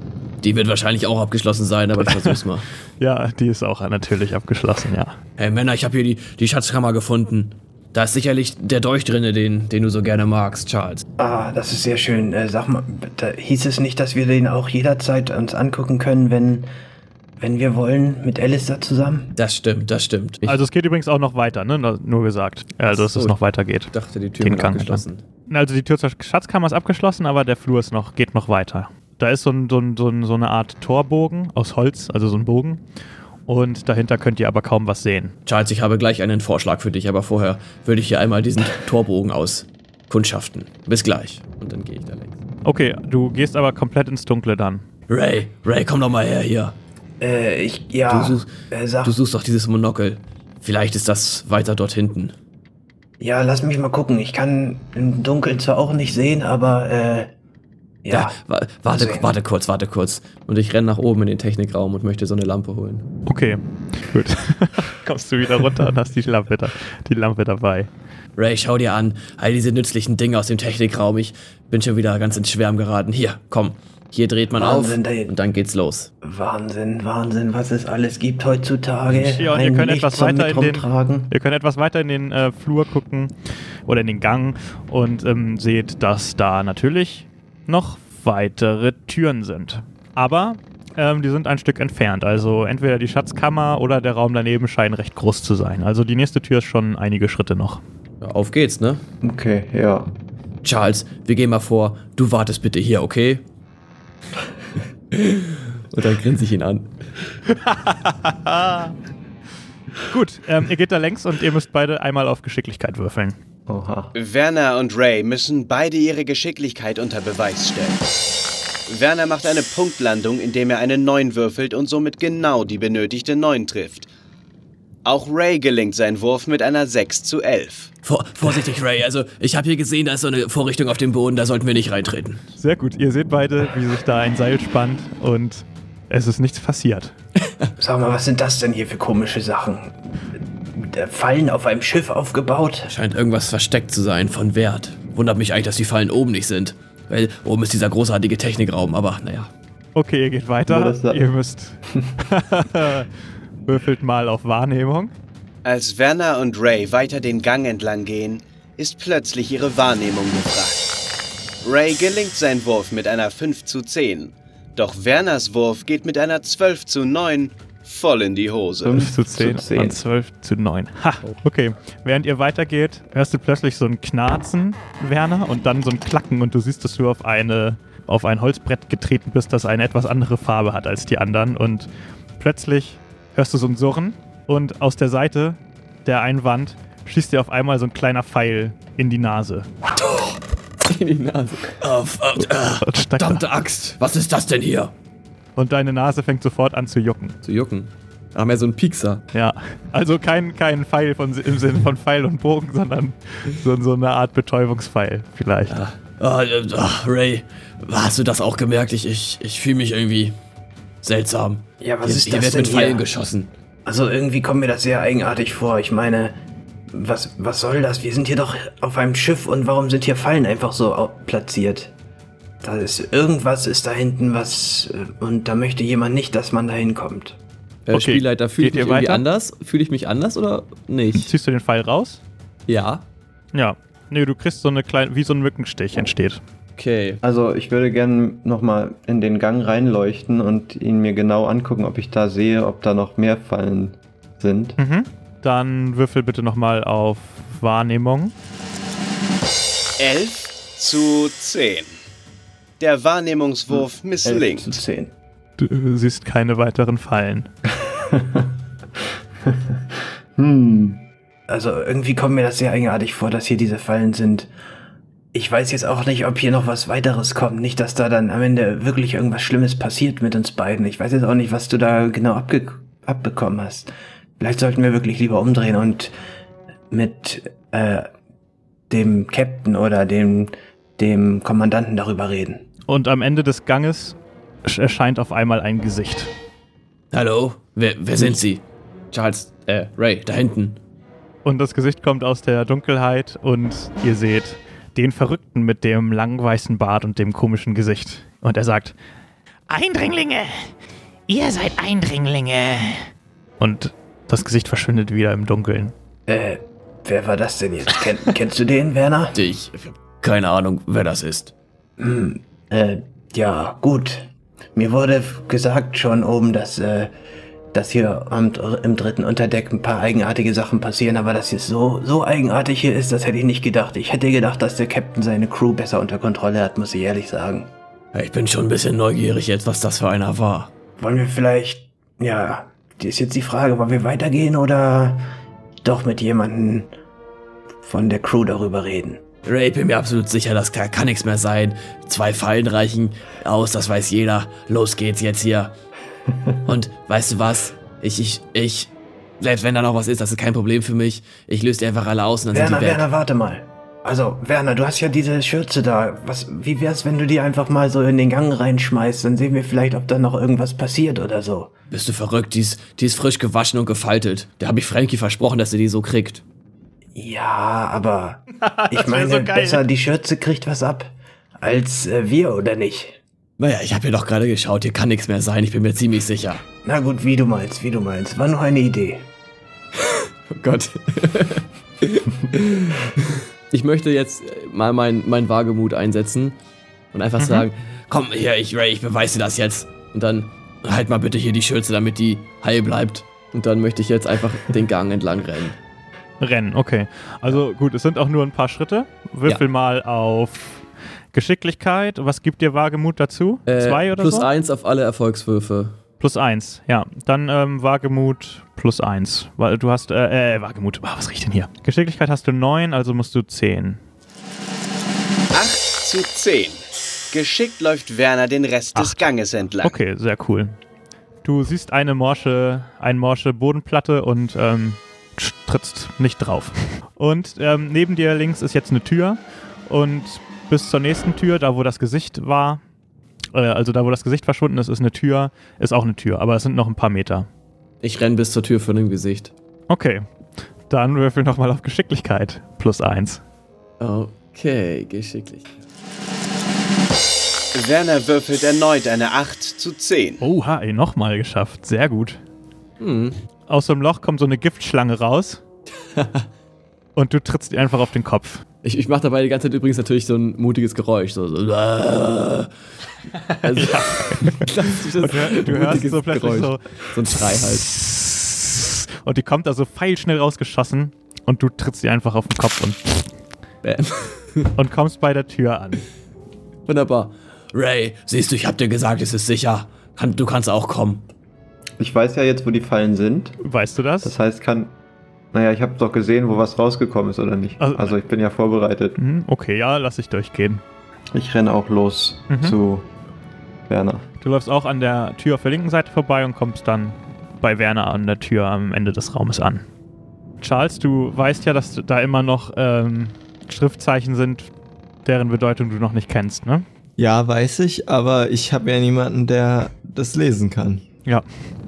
die wird wahrscheinlich auch abgeschlossen sein, aber ich versuch's mal. Ja, die ist auch natürlich abgeschlossen, ja. Hey Männer, ich habe hier die, die Schatzkammer gefunden. Da ist sicherlich der Dolch drinne, den, den du so gerne magst, Charles. Ah, das ist sehr schön. Äh, sag mal, da hieß es nicht, dass wir den auch jederzeit uns angucken können, wenn, wenn wir wollen, mit Alice da zusammen? Das stimmt, das stimmt. Ich Also es geht übrigens auch noch weiter, ne? Nur gesagt. Also dass Ach es so. noch weitergeht. dachte, die Tür Den Gang abgeschlossen. Also die Tür zur Schatzkammer ist abgeschlossen, aber der Flur ist noch, geht noch weiter. Da ist so, so, ein, so, ein, so eine Art Torbogen aus Holz, also so ein Bogen. Und dahinter könnt ihr aber kaum was sehen. Charles, ich habe gleich einen Vorschlag für dich, aber vorher würde ich hier einmal diesen Torbogen auskundschaften. Bis gleich. Und dann gehe ich da längs. Okay, du gehst aber komplett ins Dunkle dann. Ray, Ray, komm doch mal her hier. Äh, ich, ja, Du suchst- äh, sag, Du suchst doch dieses Monokel. Vielleicht ist das weiter dort hinten. ja, lass mich mal gucken. Ich kann im Dunkeln zwar auch nicht sehen, aber, äh, ja. wa warte, sehen. warte kurz, warte kurz. Und ich renne nach oben in den Technikraum und möchte so eine Lampe holen. Okay, gut. Kommst du wieder runter und hast die Lampe, da, die Lampe dabei. Ray, schau dir an. All diese nützlichen Dinge aus dem Technikraum. Ich bin schon wieder ganz ins Schwärm geraten. Hier, komm. Hier dreht man Wahnsinn, auf da- und dann geht's los. Wahnsinn, Wahnsinn, was es alles gibt heutzutage. Ja, und ihr könnt etwas weiter in den, ihr könnt etwas weiter in den äh, Flur gucken oder in den Gang und ähm, seht, dass da natürlich noch weitere Türen sind. Aber ähm, die sind ein Stück entfernt. Also entweder die Schatzkammer oder der Raum daneben scheinen recht groß zu sein. Also die nächste Tür ist schon einige Schritte noch. Ja, auf geht's, ne? Okay, ja. Charles, wir gehen mal vor. Du wartest bitte hier, okay? und dann grinse ich ihn an. Gut, ähm, ihr geht da längs und ihr müsst beide einmal auf Geschicklichkeit würfeln. Oha. Werner und Ray müssen beide ihre Geschicklichkeit unter Beweis stellen. Werner macht eine Punktlandung, indem er eine 9 würfelt und somit genau die benötigte 9 trifft. Auch Ray gelingt sein Wurf mit einer 6 zu 11. Vor, vorsichtig, Ray. Also, ich habe hier gesehen, da ist so eine Vorrichtung auf dem Boden, da sollten wir nicht reintreten. Sehr gut, ihr seht beide, wie sich da ein Seil spannt und es ist nichts passiert. Sag mal, was sind das denn hier für komische Sachen? Äh, Fallen auf einem Schiff aufgebaut? Scheint irgendwas versteckt zu sein von Wert. Wundert mich eigentlich, dass die Fallen oben nicht sind. Weil oben ist dieser großartige Technikraum, aber naja. Okay, ihr geht weiter. Ihr müsst. Würfelt mal auf Wahrnehmung. Als Werner und Ray weiter den Gang entlang gehen, ist plötzlich ihre Wahrnehmung gefragt. Ray gelingt sein Wurf mit einer 5 zu 10, doch Werners Wurf geht mit einer 12 zu 9 voll in die Hose. 5 zu 10, zu 10. und 12 zu 9. Ha, okay. Während ihr weitergeht, hörst du plötzlich so ein Knarzen, Werner, und dann so ein Klacken und du siehst, dass du auf eine auf ein Holzbrett getreten bist, das eine etwas andere Farbe hat als die anderen und plötzlich hörst du so ein Surren und aus der Seite der Einwand schießt dir auf einmal so ein kleiner Pfeil in die Nase. In die Nase. Oh, oh, äh, verdammte Axt. Was ist das denn hier? Und deine Nase fängt sofort an zu jucken. Zu jucken. Aber mehr so ein Piekser. Ja, also kein, kein Pfeil von, im Sinne von Pfeil und Bogen, sondern so, so eine Art Betäubungspfeil vielleicht. Ah, äh, ach, Ray, hast du das auch gemerkt? Ich, ich, ich fühle mich irgendwie seltsam. Ja, was hier, ist hier das wird denn mit Pfeilen hier? geschossen. Also irgendwie kommt mir das sehr eigenartig vor. Ich meine, was, was soll das? Wir sind hier doch auf einem Schiff und warum sind hier Fallen einfach so platziert? Da ist irgendwas ist da hinten was äh, und da möchte jemand nicht, dass man da hinkommt. Äh, Okay, Spielleiter, fühle ich mich irgendwie weiter? anders? Fühle ich mich anders oder nicht? Ziehst du den Pfeil raus? Ja. Ja. Nee, du kriegst so eine kleine, wie so ein Mückenstich entsteht. Okay. Also ich würde gerne nochmal in den Gang reinleuchten und ihn mir genau angucken, ob ich da sehe, ob da noch mehr Fallen sind. Mhm. Dann würfel bitte nochmal auf Wahrnehmung. 11 zu 10. Der Wahrnehmungswurf 11 zu misslingt. 10. Du siehst keine weiteren Fallen. Hm. Also irgendwie kommt mir das sehr eigenartig vor, dass hier diese Fallen sind. Ich weiß jetzt auch nicht, ob hier noch was weiteres kommt. Nicht, dass da dann am Ende wirklich irgendwas Schlimmes passiert mit uns beiden. Ich weiß jetzt auch nicht, was du da genau abge abbekommen hast. Vielleicht sollten wir wirklich lieber umdrehen und mit äh, dem Captain oder dem, dem Kommandanten darüber reden. Und am Ende des Ganges sch- erscheint auf einmal ein Gesicht. Hallo? Wer, wer sind Sie? Charles, äh, Ray, da hinten. Und das Gesicht kommt aus der Dunkelheit und ihr seht den Verrückten mit dem langen weißen Bart und dem komischen Gesicht. Und er sagt, Eindringlinge! Ihr seid Eindringlinge! und das Gesicht verschwindet wieder im Dunkeln. Äh, wer war das denn jetzt? Ken, kennst du den, Werner? Ich, keine Ahnung, wer das ist. Hm, äh, ja, gut. Mir wurde gesagt schon oben, dass, äh, dass hier am, im dritten Unterdeck ein paar eigenartige Sachen passieren, aber dass es so, so eigenartig hier ist, das hätte ich nicht gedacht. Ich hätte gedacht, dass der Captain seine Crew besser unter Kontrolle hat, muss ich ehrlich sagen. Ich bin schon ein bisschen neugierig jetzt, was das für einer war. Wollen wir vielleicht, ja, die ist jetzt die Frage, wollen wir weitergehen oder doch mit jemandem von der Crew darüber reden? Ray, bin mir absolut sicher, das kann, kann nichts mehr sein. Zwei Fallen reichen aus, das weiß jeder. Los geht's jetzt hier. Und weißt du was? Ich, ich, ich, selbst wenn da noch was ist, das ist kein Problem für mich. Ich löse die einfach alle aus und dann Werner, sind die weg. Werner, warte mal. Also, Werner, du hast ja diese Schürze da. Was, wie wär's, wenn du die einfach mal so in den Gang reinschmeißt? Dann sehen wir vielleicht, ob da noch irgendwas passiert oder so. Bist du verrückt? Die ist, die ist frisch gewaschen und gefaltet. Da habe ich Frankie versprochen, dass er die so kriegt. Ja, aber ich meine, so besser die Schürze kriegt was ab als äh, wir, oder nicht? Naja, ich habe hier doch gerade geschaut, hier kann nichts mehr sein, ich bin mir ziemlich sicher. Na gut, wie du meinst, wie du meinst. War nur eine Idee. Oh Gott. ich möchte jetzt mal mein, mein Wagemut einsetzen und einfach sagen, komm hier, ich, Ray, ich beweise dir das jetzt. Und dann halt mal bitte hier die Schürze, damit die heil bleibt. Und dann möchte ich jetzt einfach den Gang entlang rennen. Rennen, okay. Also gut, es sind auch nur ein paar Schritte. Würfel mal auf Geschicklichkeit. Was gibt dir Wagemut dazu? Äh, Zwei oder plus so? eins auf alle Erfolgswürfe. Plus eins, ja. Dann ähm, Wagemut plus eins. Weil du hast, äh, äh, Wagemut, ah, was riecht denn hier? Geschicklichkeit hast du neun, also musst du zehn. 8 zu 10. Geschickt läuft Werner den Rest des Ganges entlang. Okay, sehr cool. Du siehst eine morsche, eine morsche Bodenplatte und ähm, trittst nicht drauf. Und ähm, neben dir links ist jetzt eine Tür und bis zur nächsten Tür, da wo das Gesicht war, äh, also da wo das Gesicht verschwunden ist, ist eine Tür, ist auch eine Tür, aber es sind noch ein paar Meter. Ich renn bis zur Tür von dem Gesicht. Okay, dann würfel nochmal auf Geschicklichkeit plus eins. Okay, geschicklich. Werner würfelt erneut eine 8 zu 10. Oha, ey, nochmal geschafft. Sehr gut. Hm. Aus so einem Loch kommt so eine Giftschlange raus. und du trittst ihr einfach auf den Kopf. Ich, ich mache dabei die ganze Zeit übrigens natürlich so ein mutiges Geräusch. So, so. Also, du, du hörst so plötzlich Geräusch. so. So ein Schrei halt. Und die kommt da so feilschnell rausgeschossen. Und du trittst ihr einfach auf den Kopf und, Bam. und kommst bei der Tür an. Wunderbar. Ray, siehst du, ich hab dir gesagt, es ist sicher. Kann, du kannst auch kommen. Ich weiß ja jetzt, wo die Fallen sind. Weißt du das? Das heißt, kann. Naja, ich habe doch gesehen, wo was rausgekommen ist, oder nicht? Also- Also, ich bin ja vorbereitet. Mhm, okay, ja, lass ich durchgehen. Ich renne auch los Mhm. zu Werner. Du läufst auch an der Tür auf der linken Seite vorbei und kommst dann bei Werner an der Tür am Ende des Raumes an. Charles, du weißt ja, dass da immer noch ähm, Schriftzeichen sind, deren Bedeutung du noch nicht kennst, ne? Ja, weiß ich, aber ich habe ja niemanden, der das lesen kann. Ja,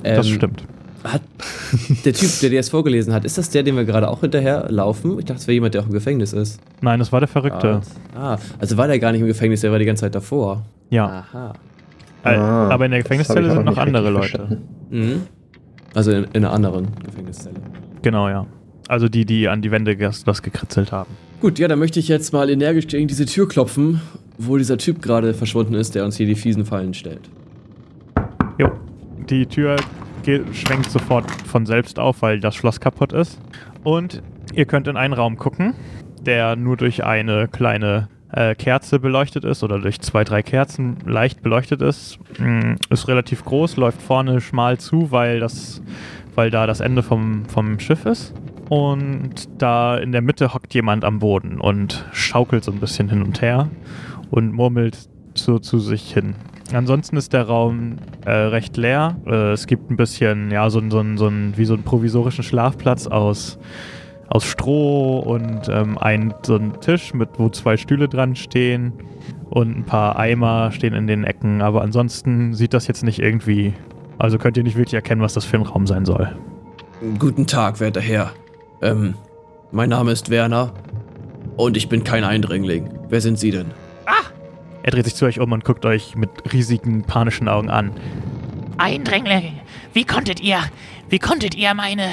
das Ähm, stimmt. Hat der Typ, der dir das vorgelesen hat, ist das der, den wir gerade auch hinterher laufen? Ich dachte, es wäre jemand, der auch im Gefängnis ist. Nein, das war der Verrückte. Ah, also war der gar nicht im Gefängnis, der war die ganze Zeit davor. Ja, Aha. Äh, Ah, aber in der das Gefängniszelle sind noch andere Leute. Mhm. Also in, in einer anderen Gefängniszelle. Genau, ja. Also die, die an die Wände was gekritzelt haben. Gut, ja, dann möchte ich jetzt mal energisch gegen diese Tür klopfen, wo dieser Typ gerade verschwunden ist, der uns hier die fiesen Fallen stellt. Jo. Die Tür schwenkt sofort von selbst auf, weil das Schloss kaputt ist. Und ihr könnt in einen Raum gucken, der nur durch eine kleine äh, Kerze beleuchtet ist oder durch zwei, drei Kerzen leicht beleuchtet ist. Mm, Ist relativ groß, läuft vorne schmal zu, weil, das, weil da das Ende vom, vom Schiff ist. Und da in der Mitte hockt jemand am Boden und schaukelt so ein bisschen hin und her und murmelt zu, zu sich hin. Ansonsten ist der Raum äh, recht leer. Äh, es gibt ein bisschen, ja, so, so, so wie so einen provisorischen Schlafplatz aus, aus Stroh und ähm, ein, so ein Tisch, mit, wo zwei Stühle dran stehen und ein paar Eimer stehen in den Ecken. Aber ansonsten sieht das jetzt nicht irgendwie, also könnt ihr nicht wirklich erkennen, was das für ein Raum sein soll. Guten Tag, werter Herr. Ähm, mein Name ist Werner und ich bin kein Eindringling. Wer sind Sie denn? Er dreht sich zu euch um und guckt euch mit riesigen, panischen Augen an. Eindringlinge, wie konntet ihr, wie konntet ihr meine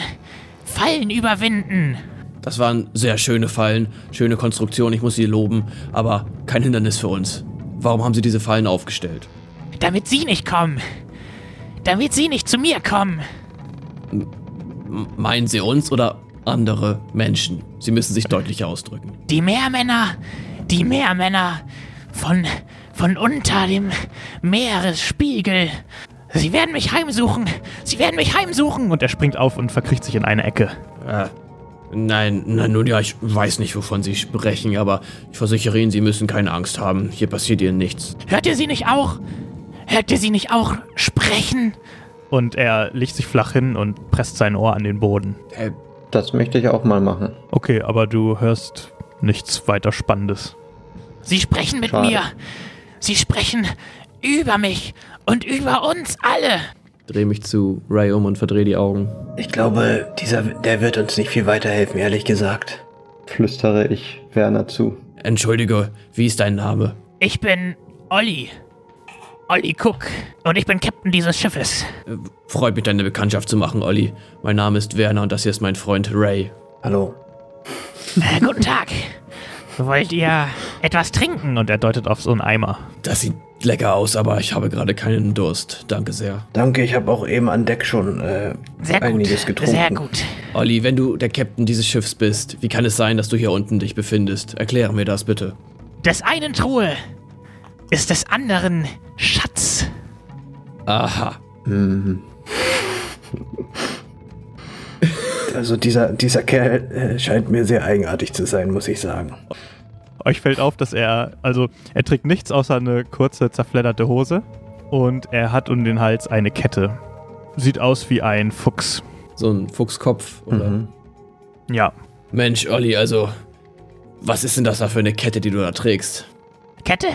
Fallen überwinden? Das waren sehr schöne Fallen, schöne Konstruktion, ich muss Sie loben, aber kein Hindernis für uns. Warum haben Sie diese Fallen aufgestellt? Damit sie nicht kommen. Damit sie nicht zu mir kommen. M meinen Sie uns oder andere Menschen? Sie müssen sich deutlicher ausdrücken. Die Meermänner, die Meermänner von, von unter dem Meeresspiegel. Sie werden mich heimsuchen. Sie werden mich heimsuchen. Und er springt auf und verkriecht sich in eine Ecke. Äh, nein, nein, nun ja, ich weiß nicht, wovon Sie sprechen, aber ich versichere Ihnen, Sie müssen keine Angst haben. Hier passiert Ihnen nichts. Hört ihr sie nicht auch? Hört ihr sie nicht auch sprechen? Und er legt sich flach hin und presst sein Ohr an den Boden. Äh, Das möchte ich auch mal machen. Okay, aber du hörst nichts weiter Spannendes. Sie sprechen mit Schade. mir. Sie sprechen über mich und über uns alle. dreh mich zu Ray um und verdrehe die Augen. Ich glaube, dieser, der wird uns nicht viel weiterhelfen, ehrlich gesagt. Flüstere ich Werner zu. Entschuldige, wie ist dein Name? Ich bin Olli. Olli Cook. Und ich bin Captain dieses Schiffes. Äh, freut mich, deine Bekanntschaft zu machen, Olli. Mein Name ist Werner und das hier ist mein Freund Ray. Hallo. Äh, guten Tag. Wollt ihr etwas trinken? Und er deutet auf so einen Eimer. Das sieht lecker aus, aber ich habe gerade keinen Durst. Danke sehr. Danke, ich habe auch eben an Deck schon äh, Sehr gut. einiges getrunken. Sehr gut. Olli, wenn du der Captain dieses Schiffs bist, wie kann es sein, dass du hier unten dich befindest? Erkläre mir das bitte. Des einen Truhe ist des anderen Schatz. Aha. Also dieser, dieser Kerl äh, scheint mir sehr eigenartig zu sein, muss ich sagen. Euch fällt auf, dass er, also er trägt nichts außer eine kurze, zerfledderte Hose. Und er hat um den Hals eine Kette. Sieht aus wie ein Fuchs. So ein Fuchskopf oder. Mhm. Ja. Mensch, Olli, also. Was ist denn das da für eine Kette, die du da trägst? Kette?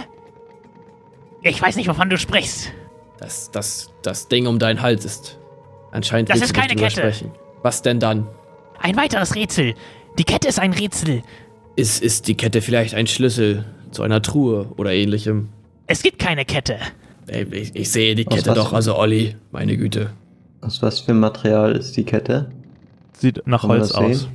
Ich weiß nicht, wovon du sprichst. Das, das, das Ding um deinen Hals ist. Anscheinend Das willst ist du nicht keine Kette. Sprechen. Was denn dann? Ein weiteres Rätsel. Die Kette ist ein Rätsel. Ist, ist die Kette vielleicht ein Schlüssel zu einer Truhe oder ähnlichem? Es gibt keine Kette. Ey, ich, ich sehe die Aus Kette was? doch, also Olli, meine Güte. Aus was für Material ist die Kette? Sieht nach Kann man Holz das aus. sehen?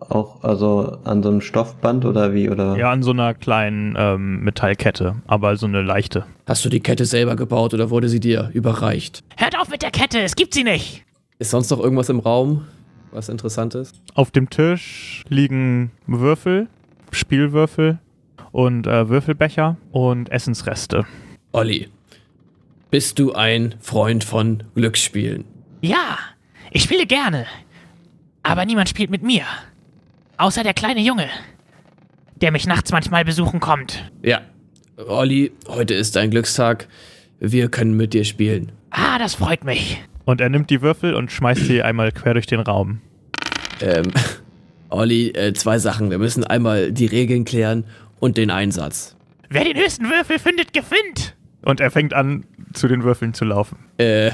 Auch also an so einem Stoffband oder wie? Oder? Ja, an so einer kleinen ähm, Metallkette, aber so eine leichte. Hast du die Kette selber gebaut oder wurde sie dir überreicht? Hört auf mit der Kette, es gibt sie nicht. Ist sonst noch irgendwas im Raum, was interessant ist? Auf dem Tisch liegen Würfel, Spielwürfel und äh, Würfelbecher und Essensreste. Olli, bist du ein Freund von Glücksspielen? Ja, ich spiele gerne. Aber niemand spielt mit mir. Außer der kleine Junge, der mich nachts manchmal besuchen kommt. Ja. Olli, heute ist dein Glückstag. Wir können mit dir spielen. Ah, das freut mich. Und er nimmt die Würfel und schmeißt sie einmal quer durch den Raum. Ähm, Olli, äh, zwei Sachen. Wir müssen einmal die Regeln klären und den Einsatz. Wer den höchsten Würfel findet, gewinnt. Und er fängt an, zu den Würfeln zu laufen. Äh.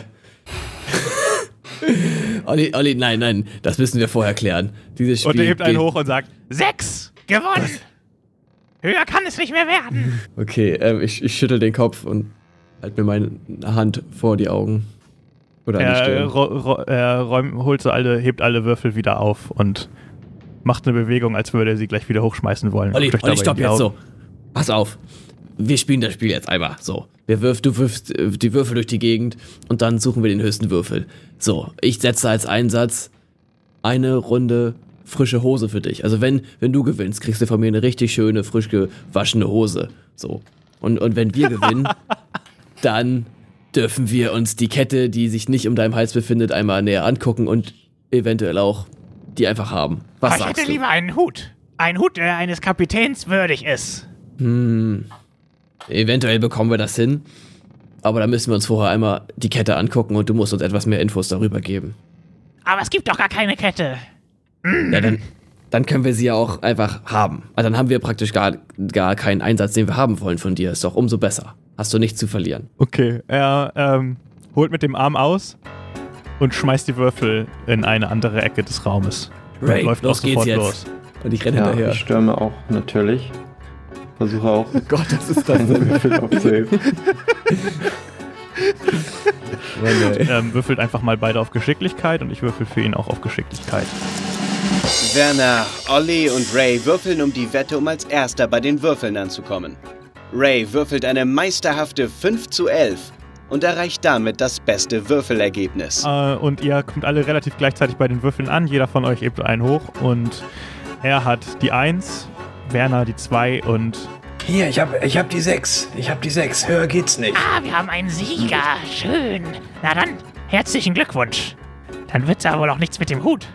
Olli, Olli, nein, nein, das müssen wir vorher klären. Dieses Spiel. Und er hebt einen hoch und sagt, Sechs. Gewonnen. Höher kann es nicht mehr werden. Okay, ähm, ich, ich schüttel den Kopf und halt mir meine Hand vor die Augen. Oder er, er räum, holt so alle, hebt alle Würfel wieder auf und macht eine Bewegung, als würde er sie gleich wieder hochschmeißen wollen. Olli, Olli, stopp jetzt so. Pass auf. Wir spielen das Spiel jetzt einmal. So. Wir wirf, du wirfst äh, die Würfel durch die Gegend und dann suchen wir den höchsten Würfel. So, ich setze als Einsatz eine Runde frische Hose für dich. Also wenn, wenn du gewinnst, kriegst du von mir eine richtig schöne, frisch gewaschene Hose. So. Und, und wenn wir gewinnen, dann dürfen wir uns die Kette, die sich nicht um deinem Hals befindet, einmal näher angucken und eventuell auch die einfach haben. Was Aber ich sagst hätte du? lieber einen Hut. Ein Hut, der eines Kapitäns würdig ist. Hm. Eventuell bekommen wir das hin. Aber da müssen wir uns vorher einmal die Kette angucken und du musst uns etwas mehr Infos darüber geben. Aber es gibt doch gar keine Kette. Ja, dann, dann können wir sie ja auch einfach haben. Also dann haben wir praktisch gar, gar keinen Einsatz, den wir haben wollen von dir. Ist doch umso besser. Hast du nichts zu verlieren. Okay, er ähm, holt mit dem Arm aus und schmeißt die Würfel in eine andere Ecke des Raumes. Und Ray, läuft los auch geht's sofort jetzt. los. Und ich renne Ja, hinterher. ich stürme auch natürlich. Versuche auch Gott, das ist das. einen Würfel aufzuheben. Ähm, würfelt einfach mal beide auf Geschicklichkeit und ich würfel für ihn auch auf Geschicklichkeit. Werner, Olli und Ray würfeln um die Wette, um als erster bei den Würfeln anzukommen. Ray würfelt eine meisterhafte 5 zu 11 und erreicht damit das beste Würfelergebnis. Äh, und ihr kommt alle relativ gleichzeitig bei den Würfeln an. Jeder von euch hebt einen hoch und er hat die 1, Werner die 2 und Hier, ich hab, ich hab die sechs. Ich hab die sechs. Höher geht's nicht. Ah, wir haben einen Sieger. Schön. Na dann, herzlichen Glückwunsch. Dann wird's ja wohl auch nichts mit dem Hut.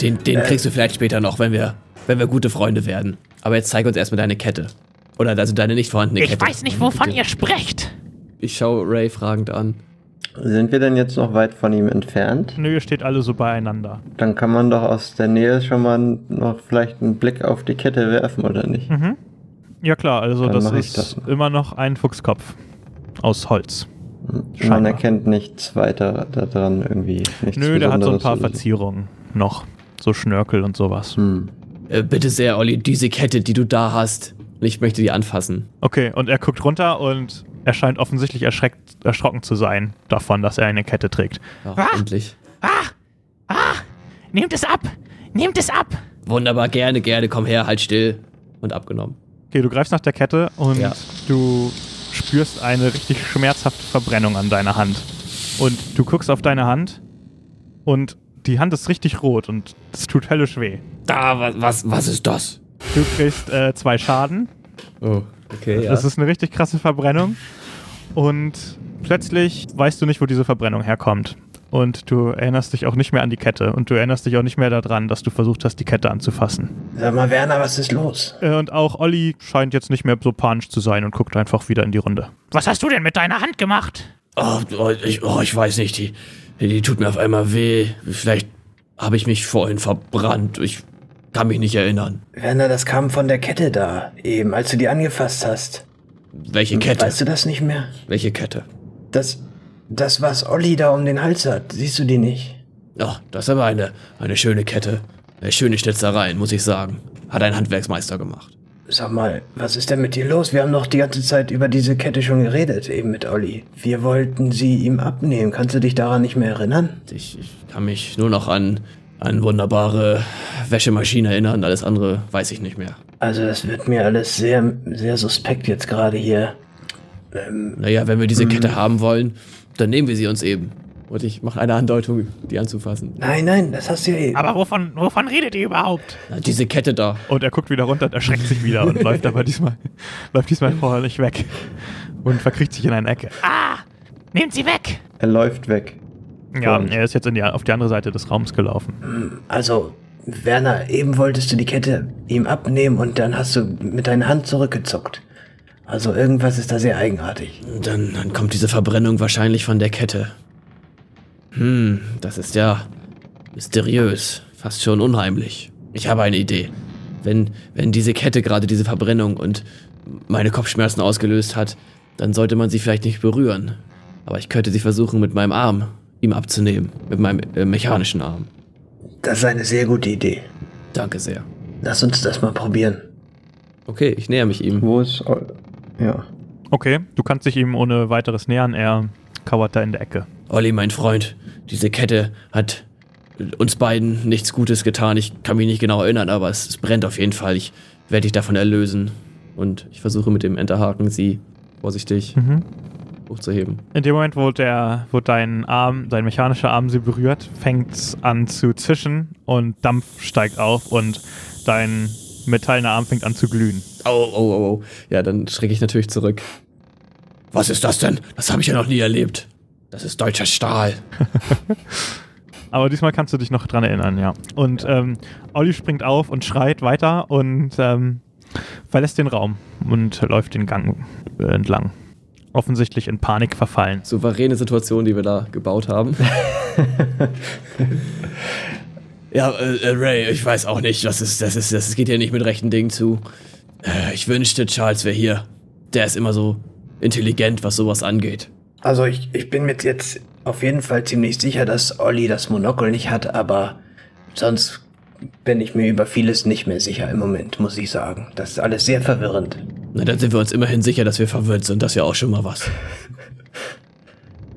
Den, den kriegst du vielleicht später noch, wenn wir, wenn wir gute Freunde werden. Aber jetzt zeig uns erstmal deine Kette. Oder also deine nicht vorhandene Ich Kette. weiß nicht, wovon ihr sprecht. Ich schaue Ray fragend an. Sind wir denn jetzt noch weit von ihm entfernt? nö, ihr steht alle so beieinander. Dann kann man doch aus der Nähe schon mal noch vielleicht einen Blick auf die Kette werfen, oder nicht? Ja klar, also Dann das ich ist das mal. immer noch ein Fuchskopf aus Holz. Man Scheinbar. erkennt nichts weiter daran irgendwie. Nichts Nö, der hat so ein paar. Verzierungen noch. So Schnörkel und sowas. Hm. Äh, bitte sehr, Olli, diese Kette, die du da hast. Ich möchte die anfassen. Okay, und er guckt runter und er scheint offensichtlich erschreckt, erschrocken zu sein davon, dass er eine Kette trägt. Ja, Ah. endlich. Nehmt es ab. Nehmt es ab. Wunderbar, gerne, gerne, komm her, halt still. Und abgenommen. Okay, du greifst nach der Kette und Ja. du spürst eine richtig schmerzhafte Verbrennung an deiner Hand. Und du guckst auf deine Hand und die Hand ist richtig rot und es tut höllisch weh. Da, was, was, was ist das? Du kriegst äh, zwei Schaden. Oh, okay, ja. Das ist eine richtig krasse Verbrennung. Und plötzlich weißt du nicht, wo diese Verbrennung herkommt. Und du erinnerst dich auch nicht mehr an die Kette. Und du erinnerst dich auch nicht mehr daran, dass du versucht hast, die Kette anzufassen. Sag mal, Werner, was ist los? Äh, Und auch Olli scheint jetzt nicht mehr so panisch zu sein und guckt einfach wieder in die Runde. Was hast du denn mit deiner Hand gemacht? oh, oh, ich, oh, ich weiß nicht, die, die tut mir auf einmal weh. Vielleicht habe ich mich vorhin verbrannt. Ich kann mich nicht erinnern. Werner, das kam von der Kette da, eben, als du die angefasst hast. Welche Kette? Weißt du das nicht mehr? Welche Kette? Das, das, was Olli da um den Hals hat, siehst du die nicht? Oh, das ist aber eine, eine schöne Kette. Äh, Schöne Schnitzereien, muss ich sagen. Hat ein Handwerksmeister gemacht. Sag mal, was ist denn mit dir los? Wir haben doch die ganze Zeit über diese Kette schon geredet, eben mit Olli. Wir wollten sie ihm abnehmen. Kannst du dich daran nicht mehr erinnern? Ich, ich kann mich nur noch an, an wunderbare Wäschemaschine erinnern. Alles andere weiß ich nicht mehr. Also das wird mir alles sehr, sehr suspekt jetzt gerade hier. Ähm, Naja, wenn wir diese Kette haben wollen, dann nehmen wir sie uns eben. Und ich mache eine Andeutung, die anzufassen. nein, nein, das hast du ja eben. Aber wovon, wovon redet ihr überhaupt? Na, diese Kette da. Und er guckt wieder runter und erschreckt sich wieder und läuft aber diesmal, läuft diesmal vorher nicht weg. Und verkriecht sich in eine Ecke. Ah, nehmt sie weg! Er läuft weg. Ja, Und- er ist jetzt in die, auf die andere Seite des Raums gelaufen. Also, Werner, eben wolltest du die Kette ihm abnehmen und dann hast du mit deiner Hand zurückgezuckt. Also irgendwas ist da sehr eigenartig. Dann, dann kommt diese Verbrennung wahrscheinlich von der Kette. Hm, das ist ja mysteriös, fast schon unheimlich. Ich habe eine Idee. Wenn, wenn diese Kette gerade diese Verbrennung und meine Kopfschmerzen ausgelöst hat, dann sollte man sie vielleicht nicht berühren. Aber ich könnte sie versuchen, mit meinem Arm ihm abzunehmen. Mit meinem äh, mechanischen Arm. Das ist eine sehr gute Idee. Danke sehr. Lass uns das mal probieren. Okay, ich näher mich ihm. Wo ist. Ol- Ja. Okay, du kannst dich ihm ohne weiteres nähern. Er kauert da in der Ecke. Olli, mein Freund, diese Kette hat uns beiden nichts Gutes getan. Ich kann mich nicht genau erinnern, aber es, es brennt auf jeden Fall. Ich werde dich davon erlösen. Und ich versuche mit dem Enterhaken sie vorsichtig hochzuheben. In dem Moment, wo, der, wo dein Arm, dein mechanischer Arm sie berührt, fängt es an zu zischen und Dampf steigt auf und dein metallener Arm fängt an zu glühen. Oh, oh, oh, oh. Ja, dann schrecke ich natürlich zurück. Was ist das denn? Das habe ich ja noch nie erlebt. Das ist deutscher Stahl. Aber diesmal kannst du dich noch dran erinnern, ja. Und ähm, Olli springt auf und schreit weiter und ähm, verlässt den Raum und läuft den Gang äh, entlang. Offensichtlich in Panik verfallen. Souveräne Situation, die wir da gebaut haben. ja, äh, äh, Ray, ich weiß auch nicht, was ist, das ist, das geht hier nicht mit rechten Dingen zu. Äh, ich wünschte, Charles wäre hier. Der ist immer so intelligent, was sowas angeht. Also ich, ich bin mir jetzt auf jeden Fall ziemlich sicher, dass Olli das Monokel nicht hat, aber sonst bin ich mir über vieles nicht mehr sicher im Moment, muss ich sagen. Das ist alles sehr verwirrend. Na, dann sind wir uns immerhin sicher, dass wir verwirrt sind. Das ist ja auch schon mal was.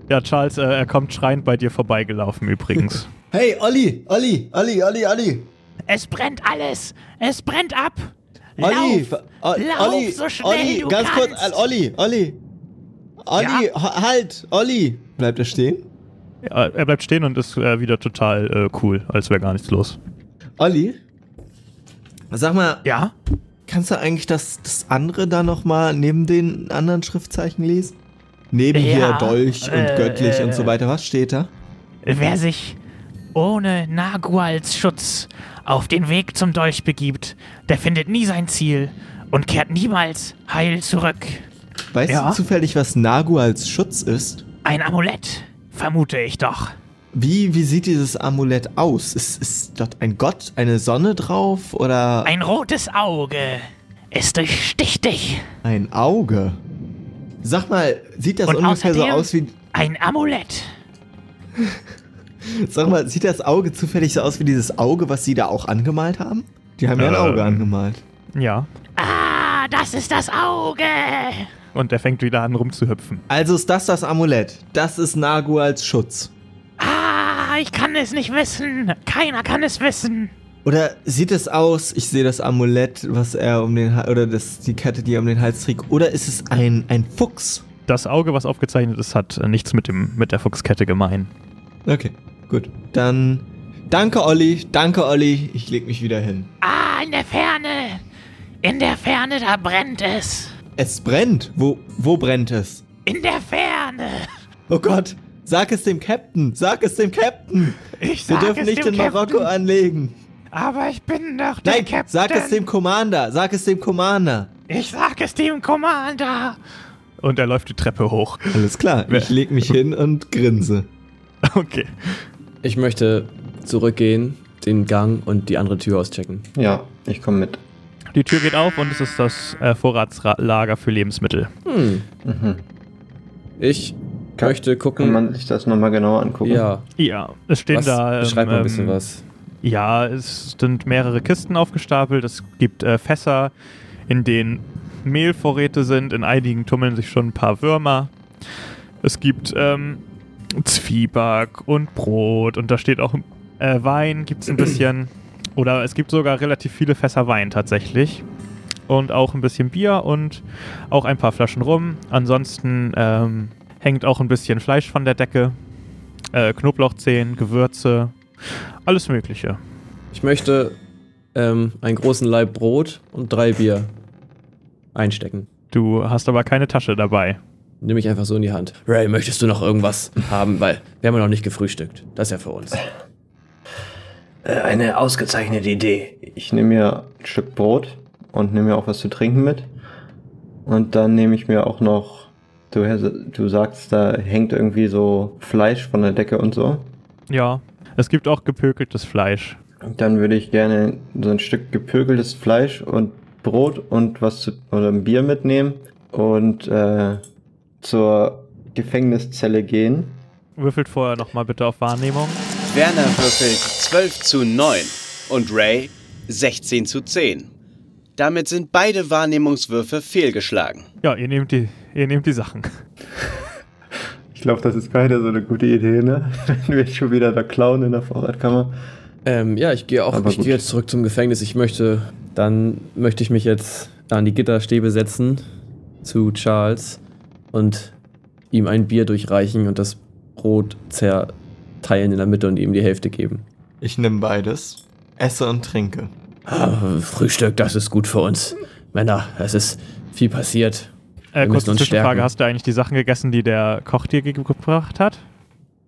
Ja, Charles, äh, er kommt schreiend bei dir vorbeigelaufen übrigens. Hey, Olli, Olli, Olli, Olli, Olli. Es brennt alles! Es brennt ab! Olli, Lauf! O- Lauf Olli, so schnell Olli, du ganz kurz, kannst. äh, Olli, Olli. Olli, Ja? ha- halt, Olli. Bleibt er stehen? Ja, er bleibt stehen und ist äh, wieder total äh, cool, als wäre gar nichts los. Olli? Sag mal, Ja? Kannst du eigentlich das, das andere da nochmal neben den anderen Schriftzeichen lesen? Neben Ja, hier Dolch und äh, göttlich und so äh. weiter. Was steht da? Wer sich ohne Naguals Schutz auf den Weg zum Dolch begibt, der findet nie sein Ziel und kehrt niemals heil zurück. Weißt Ja. du zufällig, was Nagu als Schutz ist? Ein Amulett, vermute ich doch. Wie, wie sieht dieses Amulett aus? Ist, ist dort ein Gott, eine Sonne drauf oder Ein rotes Auge. Es durchsticht dich. ein Auge? Sag mal, sieht das Und ungefähr so aus wie. Ein Amulett. Sag mal, sieht das Auge zufällig so aus wie dieses Auge, was sie da auch angemalt haben? Die haben ja ein Ähm. Auge angemalt. Ja. Ah, das ist das Auge. Und er fängt wieder an rumzuhüpfen. Also ist das das Amulett. Das ist Nagu als Schutz. Ich kann es nicht wissen. Keiner kann es wissen. Oder sieht es aus, ich sehe das Amulett, was er um den Hals, oder das, die Kette, die er um den Hals trägt, oder ist es ein, ein Fuchs? Das Auge, was aufgezeichnet ist, hat äh, nichts mit, dem, mit der Fuchskette gemein. Okay, gut. Dann danke Olli, danke Olli, ich leg mich wieder hin. Ah, in der Ferne. In der Ferne, da brennt es. Es brennt. Wo, wo brennt es? In der Ferne. Oh Gott, sag es dem Captain, sag es dem Captain. Ich Wir sag dürfen es nicht dem in Marokko Captain, anlegen. Aber ich bin doch der Nein, Captain. sag es dem Commander, sag es dem Commander. Ich sag es dem Commander. Und er läuft die Treppe hoch. Alles klar, ich leg mich hin und grinse. Okay. Ich möchte zurückgehen, den Gang und die andere Tür auschecken. Ja, ich komme mit. Die Tür geht auf und es ist das äh, Vorratslager für Lebensmittel. Hm. Ich Kann- möchte Kann gucken. man sich das nochmal genauer angucken? ja, Ja, es stehen was, da. ähm, beschreib mal ein bisschen ähm, was. Ja, es sind mehrere Kisten aufgestapelt. Es gibt äh, Fässer, in denen Mehlvorräte sind. In einigen tummeln sich schon ein paar Würmer. Es gibt ähm, Zwieback und Brot und da steht auch äh, Wein, gibt es ein bisschen. Oder es gibt sogar relativ viele Fässer Wein tatsächlich. Und auch ein bisschen Bier und auch ein paar Flaschen rum. Ansonsten ähm, hängt auch ein bisschen Fleisch von der Decke. Äh, Knoblauchzehen, Gewürze, alles Mögliche. Ich möchte ähm, einen großen Laib Brot und drei Bier einstecken. Du hast aber keine Tasche dabei. Nehme ich einfach so in die Hand. Ray, möchtest du noch irgendwas haben? Weil wir haben ja noch nicht gefrühstückt. Das ist ja für uns. Äh, eine ausgezeichnete Idee. Ich nehme mir ein Stück Brot und nehme mir auch was zu trinken mit. Und dann nehme ich mir auch noch, du, du sagst, da hängt irgendwie so Fleisch von der Decke und so. Ja, es gibt auch gepökeltes Fleisch. Dann würde ich gerne so ein Stück gepökeltes Fleisch und Brot und was zu, oder ein Bier mitnehmen und äh, zur Gefängniszelle gehen. Würfelt vorher nochmal bitte auf Wahrnehmung. Werner würfelt 12 zu 9 und Ray 16 zu 10. Damit sind beide Wahrnehmungswürfe fehlgeschlagen. Ja, ihr nehmt die, ihr nehmt die Sachen. Ich glaube, das ist keine so eine gute Idee, ne? Wenn wir schon wieder da klauen in der Vorratkammer. Ähm, ja, ich gehe auch, Aber ich gehe jetzt zurück zum Gefängnis. Ich möchte, dann möchte ich mich jetzt an die Gitterstäbe setzen zu Charles und ihm ein Bier durchreichen und das Brot zerteilen in der Mitte und ihm die Hälfte geben. Ich nehme beides, esse und trinke. Ah, Frühstück, das ist gut für uns. Männer, es ist viel passiert. Äh, kurze Zwischenfrage, stärken. hast du eigentlich die Sachen gegessen, die der Koch dir ge- gebracht hat?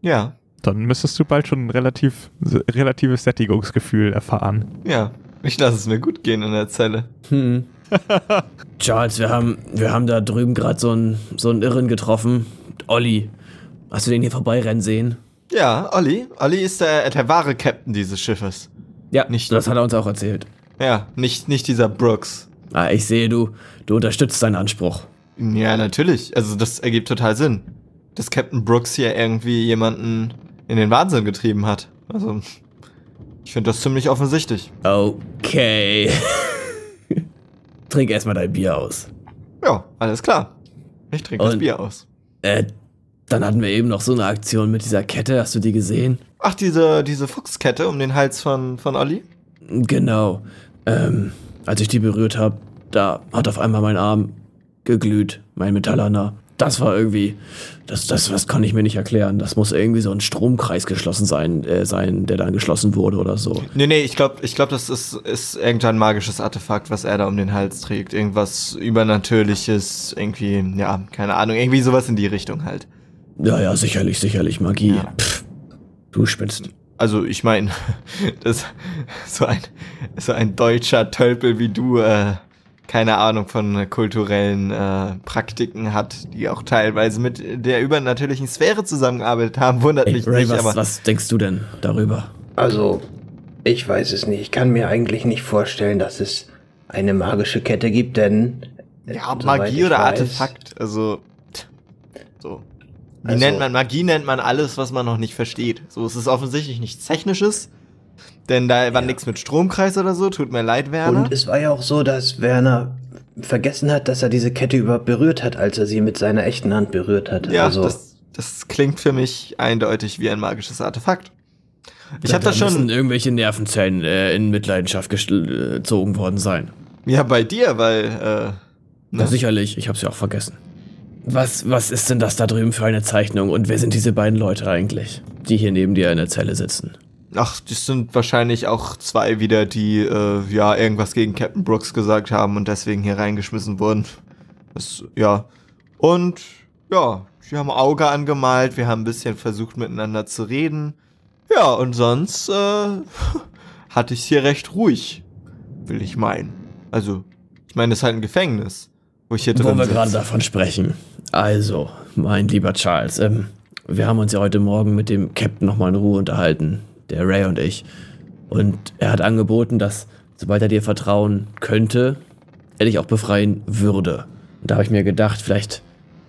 Ja, Dann müsstest du bald schon ein relativ, relatives Sättigungsgefühl erfahren. ja. Ich lasse es mir gut gehen in der Zelle. Hm. Charles, wir haben, wir haben da drüben gerade so einen, so einen Irren getroffen. Olli. Hast du den hier vorbeirennen sehen? Ja, Olli. Olli ist der, der wahre Captain dieses Schiffes. Ja, Nicht- das hat er uns auch erzählt. Ja, nicht, nicht dieser Brooks. Ah, ich sehe, du, du unterstützt seinen Anspruch. Ja, natürlich. Also das ergibt total Sinn. Dass Captain Brooks hier irgendwie jemanden in den Wahnsinn getrieben hat. Also, ich finde das ziemlich offensichtlich. Okay. Trink erstmal dein Bier aus. Ja, alles klar. Ich trinke das Bier aus. Äh, dann hatten wir eben noch so eine Aktion mit dieser Kette. Hast du die gesehen? Ach, diese, diese Fuchskette um den Hals von, von Olli? Genau. Ähm, als ich die berührt habe, da hat auf einmal mein Arm geglüht, mein metallerner. Das war irgendwie, das, das, das kann ich mir nicht erklären. Das muss irgendwie so ein Stromkreis geschlossen sein, äh, sein, der dann geschlossen wurde oder so. Nee, nee, ich glaube, ich glaub, das ist, ist irgendein magisches Artefakt, was er da um den Hals trägt. Irgendwas Übernatürliches, irgendwie, ja, keine Ahnung, irgendwie sowas in die Richtung halt. Ja, ja, sicherlich, sicherlich Magie. Ja. Pff, du spinnst. Also, ich meine, das so ein, so ein deutscher Tölpel wie du, äh, keine Ahnung von kulturellen äh, Praktiken hat, die auch teilweise mit der übernatürlichen Sphäre zusammengearbeitet haben, wundert Ey, mich Ray, nicht, was, aber. was denkst du denn darüber? Also, ich weiß es nicht. Ich kann mir eigentlich nicht vorstellen, dass es eine magische Kette gibt, denn. Ja, Magie oder weiß- Artefakt, also. Wie Also- nennt man Magie nennt man alles, was man noch nicht versteht. So, es ist offensichtlich nichts Technisches, denn da war nichts mit Stromkreis oder so. Tut mir leid, Werner. Und es war ja auch so, dass Werner vergessen hat, dass er diese Kette überhaupt berührt hat, als er sie mit seiner echten Hand berührt hat. ja, also, das, das klingt für mich eindeutig wie ein magisches Artefakt. Ich habe da das schon. müssen irgendwelche Nervenzellen äh, in Mitleidenschaft äh, gezogen worden sein. Ja, bei dir, weil äh, Na sicherlich, ich hab's ja auch vergessen. Was, was ist denn das da drüben für eine Zeichnung und wer sind diese beiden Leute eigentlich, die hier neben dir in der Zelle sitzen? Ach, das sind wahrscheinlich auch zwei wieder, die äh, ja irgendwas gegen Captain Brooks gesagt haben und deswegen hier reingeschmissen wurden. Das, ja. Und ja, wir haben Auge angemalt, wir haben ein bisschen versucht miteinander zu reden. Ja, und sonst äh, hatte ich hier recht ruhig, will ich meinen. Also, ich meine, es ist halt ein Gefängnis, wo ich hier Wo drin wir sitze. gerade davon sprechen. Also, mein lieber Charles, ähm, wir haben uns ja heute Morgen mit dem Captain nochmal in Ruhe unterhalten, der Ray und ich. Und er hat angeboten, dass, sobald er dir vertrauen könnte, er dich auch befreien würde. Und da habe ich mir gedacht, vielleicht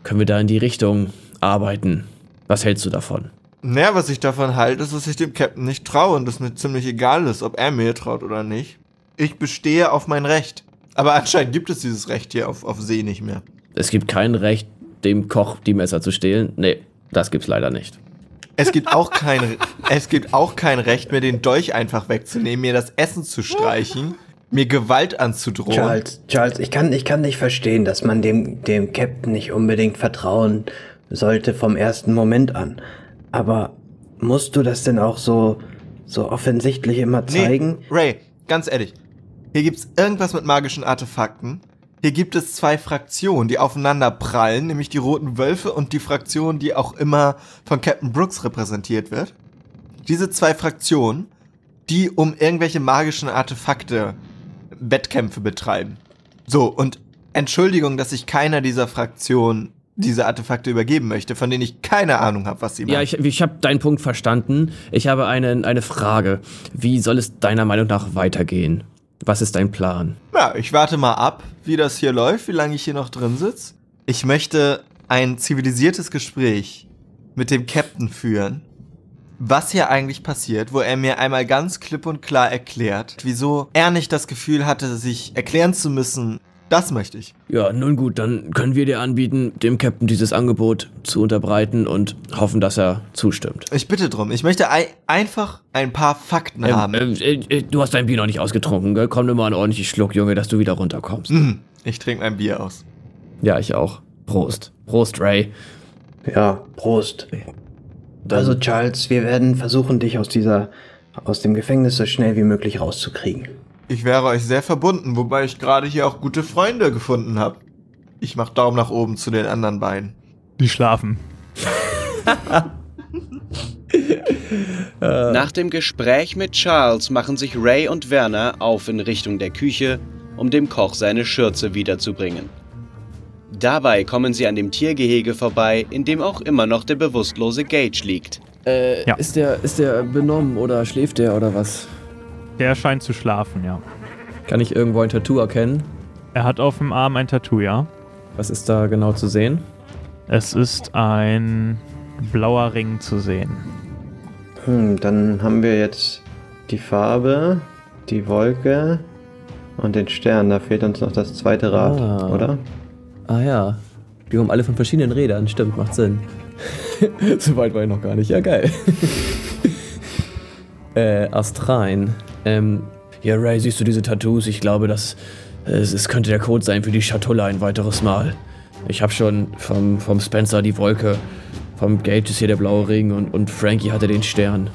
können wir da in die Richtung arbeiten. Was hältst du davon? Naja, was ich davon halte, ist, dass ich dem Captain nicht traue und es mir ziemlich egal ist, ob er mir traut oder nicht. Ich bestehe auf mein Recht. Aber anscheinend gibt es dieses Recht hier auf, auf See nicht mehr. Es gibt kein Recht, dem Koch die Messer zu stehlen. Nee, das gibt's leider nicht. Es gibt auch kein, es gibt auch kein Recht, mir den Dolch einfach wegzunehmen, mir das Essen zu streichen, mir Gewalt anzudrohen. Charles, Charles, ich kann, ich kann nicht verstehen, dass man dem, dem Captain nicht unbedingt vertrauen sollte vom ersten Moment an. Aber musst du das denn auch so, so offensichtlich immer zeigen? Nee, Ray, ganz ehrlich. Hier gibt's irgendwas mit magischen Artefakten. Hier gibt es zwei Fraktionen, die aufeinander prallen, nämlich die Roten Wölfe und die Fraktion, die auch immer von Captain Brooks repräsentiert wird. Diese zwei Fraktionen, die um irgendwelche magischen Artefakte Wettkämpfe betreiben. So, und Entschuldigung, dass ich keiner dieser Fraktionen diese Artefakte übergeben möchte, von denen ich keine Ahnung habe, was sie machen. Ja, ich, ich habe deinen Punkt verstanden. Ich habe eine, eine Frage. Wie soll es deiner Meinung nach weitergehen? Was ist dein Plan? Ja, ich warte mal ab, wie das hier läuft, wie lange ich hier noch drin sitze. Ich möchte ein zivilisiertes Gespräch mit dem Captain führen, was hier eigentlich passiert, wo er mir einmal ganz klipp und klar erklärt, wieso er nicht das Gefühl hatte, sich erklären zu müssen. Das möchte ich. Ja, nun gut, dann können wir dir anbieten, dem Captain dieses Angebot zu unterbreiten und hoffen, dass er zustimmt. Ich bitte drum. Ich möchte ei einfach ein paar Fakten Ähm, haben. äh, äh, du hast dein Bier noch nicht ausgetrunken, gell? Komm nur mal einen ordentlichen Schluck, Junge, dass du wieder runterkommst. Mhm. Ich trinke mein Bier aus. Ja, ich auch. Prost. Prost, Ray. Ja, Prost. Also Charles, wir werden versuchen, dich aus dieser, aus dem Gefängnis so schnell wie möglich rauszukriegen. Ich wäre euch sehr verbunden, wobei ich gerade hier auch gute Freunde gefunden habe. Ich mach Daumen nach oben zu den anderen beiden. Die schlafen. Nach dem Gespräch mit Charles machen sich Ray und Werner auf in Richtung der Küche, um dem Koch seine Schürze wiederzubringen. Dabei kommen sie an dem Tiergehege vorbei, in dem auch immer noch der bewusstlose Gage liegt. Äh, Ja. ist der, ist der benommen oder schläft der oder was? Der scheint zu schlafen, ja. Kann ich irgendwo ein Tattoo erkennen? Er hat auf dem Arm ein Tattoo, ja. Was ist da genau zu sehen? Es ist ein blauer Ring zu sehen. Hm, dann haben wir jetzt die Farbe, die Wolke und den Stern. Da fehlt uns noch das zweite Rad, Ah. oder? Ah ja. Die haben alle von verschiedenen Rädern, stimmt, macht Sinn. so weit war ich noch gar nicht. Ja, geil. äh, Astrein. Ähm, ja, Ray, siehst du diese Tattoos? Ich glaube, das es, es könnte der Code sein für die Schatulle ein weiteres Mal. Ich habe schon vom, vom Spencer die Wolke, vom Gage ist hier der blaue Ring und, und Frankie hatte den Stern.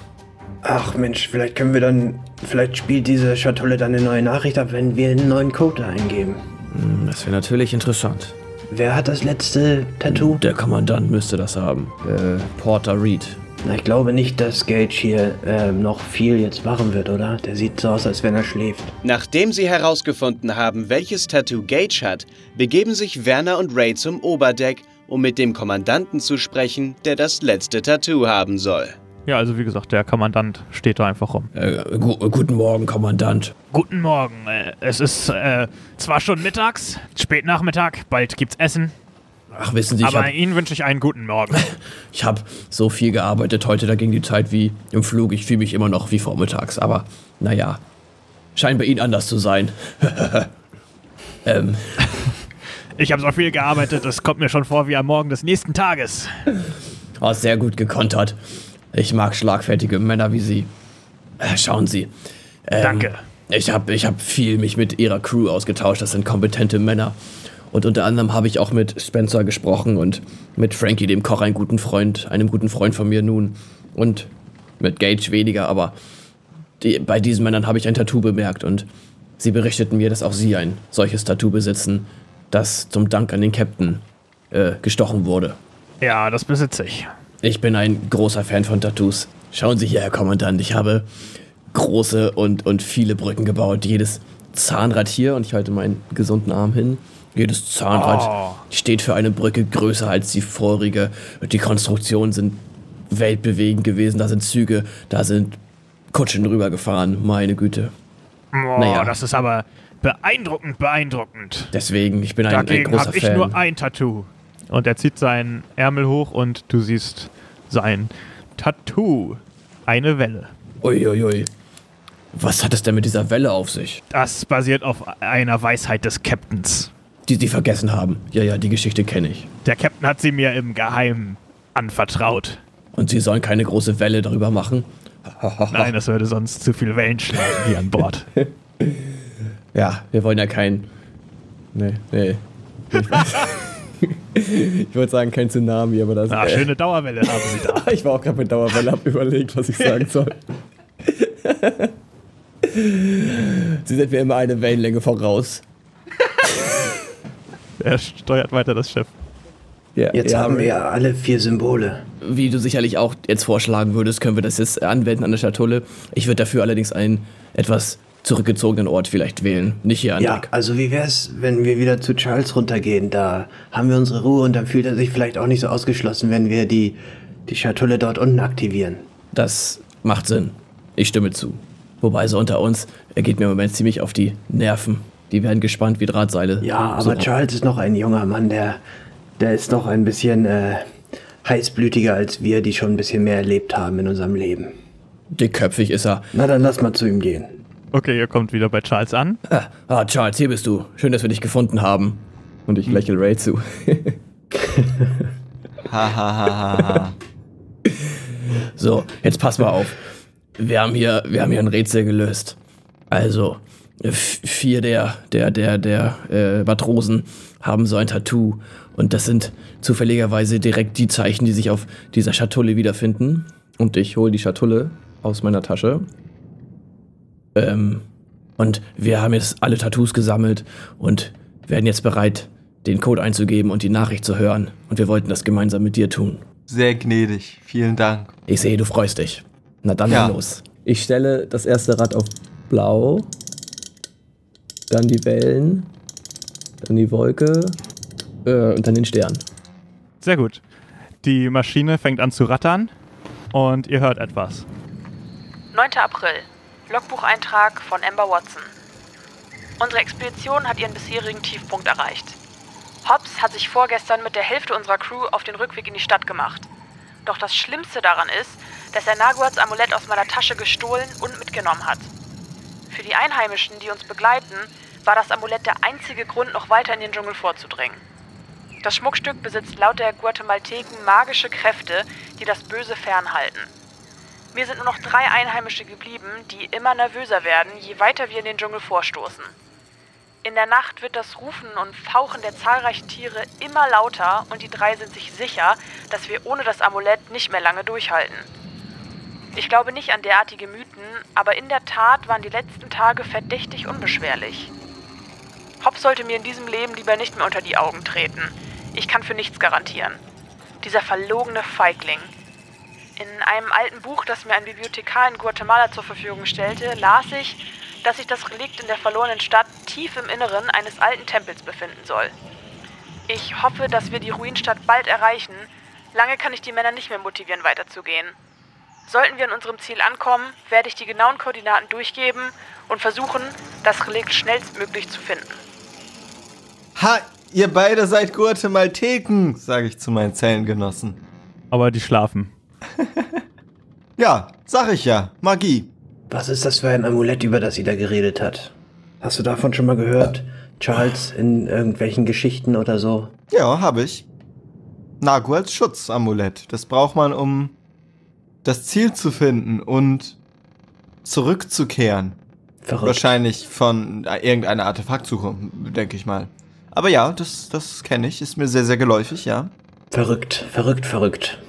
Ach Mensch, vielleicht können wir dann, vielleicht spielt diese Schatulle dann eine neue Nachricht ab, wenn wir einen neuen Code da eingeben. Hm, Das wäre natürlich interessant. Wer hat das letzte Tattoo? Der Kommandant müsste das haben. Äh, Porter Reed. Na, ich glaube nicht, dass Gage hier ähm, noch viel jetzt machen wird, oder? Der sieht so aus, als wenn er schläft. Nachdem sie herausgefunden haben, welches Tattoo Gage hat, begeben sich Werner und Ray zum Oberdeck, um mit dem Kommandanten zu sprechen, der das letzte Tattoo haben soll. Ja, also wie gesagt, der Kommandant steht da einfach rum. Äh, gu guten Morgen, Kommandant. Guten Morgen. Äh, Es ist äh, zwar schon mittags, spät Nachmittag, bald gibt's Essen, Ach, wissen Sie, ich aber habe Ihnen wünsche ich einen guten Morgen. Ich habe so viel gearbeitet heute, da ging die Zeit wie im Flug. Ich fühle mich immer noch wie vormittags, aber naja, scheint bei Ihnen anders zu sein. ähm, Ich habe so viel gearbeitet, es kommt mir schon vor wie am Morgen des nächsten Tages. oh, sehr gut gekontert. Ich mag schlagfertige Männer wie Sie. Äh, schauen Sie. ähm, Danke. Ich habe ich hab viel mich mit Ihrer Crew ausgetauscht. Das sind kompetente Männer. Und unter anderem habe ich auch mit Spencer gesprochen und mit Frankie, dem Koch, einem guten Freund, einem guten Freund von mir nun. Und mit Gage weniger, aber die, bei diesen Männern habe ich ein Tattoo bemerkt und sie berichteten mir, dass auch sie ein solches Tattoo besitzen, das zum Dank an den Captain äh, gestochen wurde. Ja, das besitze ich. Ich bin ein großer Fan von Tattoos. Schauen Sie hier, Herr Kommandant, ich habe große und, und viele Brücken gebaut. Jedes Zahnrad hier, und ich halte meinen gesunden Arm hin, jedes Zahnrad Oh. steht für eine Brücke größer als die vorige. Die Konstruktionen sind weltbewegend gewesen. Da sind Züge, da sind Kutschen drüber gefahren. Meine Güte. Oh, Naja. das ist aber beeindruckend, beeindruckend. Deswegen, ich bin ein, ein Dagegen großer habe ich Fan. nur ein Tattoo. Und er zieht seinen Ärmel hoch und du siehst sein Tattoo. Eine Welle. Uiuiui. Was hat es denn mit dieser Welle auf sich, Das basiert auf einer Weisheit des Captains. Die sie vergessen haben? Ja, ja, die Geschichte kenne ich. Der Captain hat sie mir im Geheimen anvertraut. Und sie sollen keine große Welle darüber machen? Nein, das würde sonst zu viel Wellen schlagen hier an Bord. Ja, wir wollen ja kein. Nee, nee. Ich, wollte sagen, kein Tsunami, aber das. Ah, schöne Dauerwelle haben sie da. Ich war auch gerade mit Dauerwelle, hab überlegt, was ich sagen soll. Sie sind mir immer eine Wellenlänge voraus. Er steuert weiter das Schiff. Ja, Jetzt ja, haben wir ja alle vier Symbole. Wie du sicherlich auch jetzt vorschlagen würdest, können wir das jetzt anwenden an der Schatulle. Ich würde dafür allerdings einen etwas zurückgezogenen Ort vielleicht wählen. Nicht hier an Ja, Deck. also wie wär's, wenn wir wieder zu Charles runtergehen? Da haben wir unsere Ruhe und dann fühlt er sich vielleicht auch nicht so ausgeschlossen, wenn wir die, die Schatulle dort unten aktivieren. Das macht Sinn. Ich stimme zu. Wobei so unter uns, er geht mir im Moment ziemlich auf die Nerven. Die werden gespannt wie Drahtseile. Ja, So aber Charles ist noch ein junger Mann, der, der ist noch ein bisschen äh, heißblütiger als wir, die schon ein bisschen mehr erlebt haben in unserem Leben. Dickköpfig ist er. Na, dann lass mal zu ihm gehen. Okay, ihr kommt wieder bei Charles an. Ah, ah, Charles, hier bist du. Schön, dass wir dich gefunden haben. Und ich lächle Ray zu. Ha, ha, ha, ha, ha. So, jetzt pass mal auf. Wir haben hier, wir haben hier ein Rätsel gelöst. Also, vier der, der, der, der äh, Matrosen haben so ein Tattoo. Und das sind zufälligerweise direkt die Zeichen, die sich auf dieser Schatulle wiederfinden. Und ich hole die Schatulle aus meiner Tasche. Ähm, und wir haben jetzt alle Tattoos gesammelt und werden jetzt bereit, den Code einzugeben und die Nachricht zu hören. Und wir wollten das gemeinsam mit dir tun. Sehr gnädig. Vielen Dank. Ich sehe, du freust dich. Na dann Ja. los. Ich stelle das erste Rad auf blau, dann die Wellen, dann die Wolke äh, und dann den Stern. Sehr gut. Die Maschine fängt an zu rattern und ihr hört etwas. 9. April. Logbucheintrag von Amber Watson. Unsere Expedition hat ihren bisherigen Tiefpunkt erreicht. Hobbs hat sich vorgestern mit der Hälfte unserer Crew auf den Rückweg in die Stadt gemacht. Doch das Schlimmste daran ist, dass er Naguats Amulett aus meiner Tasche gestohlen und mitgenommen hat. Für die Einheimischen, die uns begleiten, war das Amulett der einzige Grund, noch weiter in den Dschungel vorzudringen. Das Schmuckstück besitzt laut der Guatemalteken magische Kräfte, die das Böse fernhalten. Mir sind nur noch drei Einheimische geblieben, die immer nervöser werden, je weiter wir in den Dschungel vorstoßen. In der Nacht wird das Rufen und Fauchen der zahlreichen Tiere immer lauter und die drei sind sich sicher, dass wir ohne das Amulett nicht mehr lange durchhalten. Ich glaube nicht an derartige Mythen, aber in der Tat waren die letzten Tage verdächtig unbeschwerlich. Hobbs sollte mir in diesem Leben lieber nicht mehr unter die Augen treten. Ich kann für nichts garantieren. Dieser verlogene Feigling. In einem alten Buch, das mir ein Bibliothekar in Guatemala zur Verfügung stellte, las ich, dass sich das Relikt in der verlorenen Stadt tief im Inneren eines alten Tempels befinden soll. Ich hoffe, dass wir die Ruinstadt bald erreichen. Lange kann ich die Männer nicht mehr motivieren, weiterzugehen. Sollten wir an unserem Ziel ankommen, werde ich die genauen Koordinaten durchgeben und versuchen, das Relikt schnellstmöglich zu finden. Ha, ihr beide seid Guatemalteken, sage ich zu meinen Zellengenossen. Aber die schlafen. Ja, sag ich ja. Magie. Was ist das für ein Amulett, über das sie da geredet hat? Hast du davon schon mal gehört? Charles in irgendwelchen Geschichten oder so? Ja, habe ich. Nagu als Schutzamulett. Das braucht man, um das Ziel zu finden und zurückzukehren. Verrückt. Wahrscheinlich von irgendeiner Artefaktsuche, denke ich mal. Aber ja, das, das kenne ich. Ist mir sehr, sehr geläufig, ja. Verrückt, verrückt, verrückt.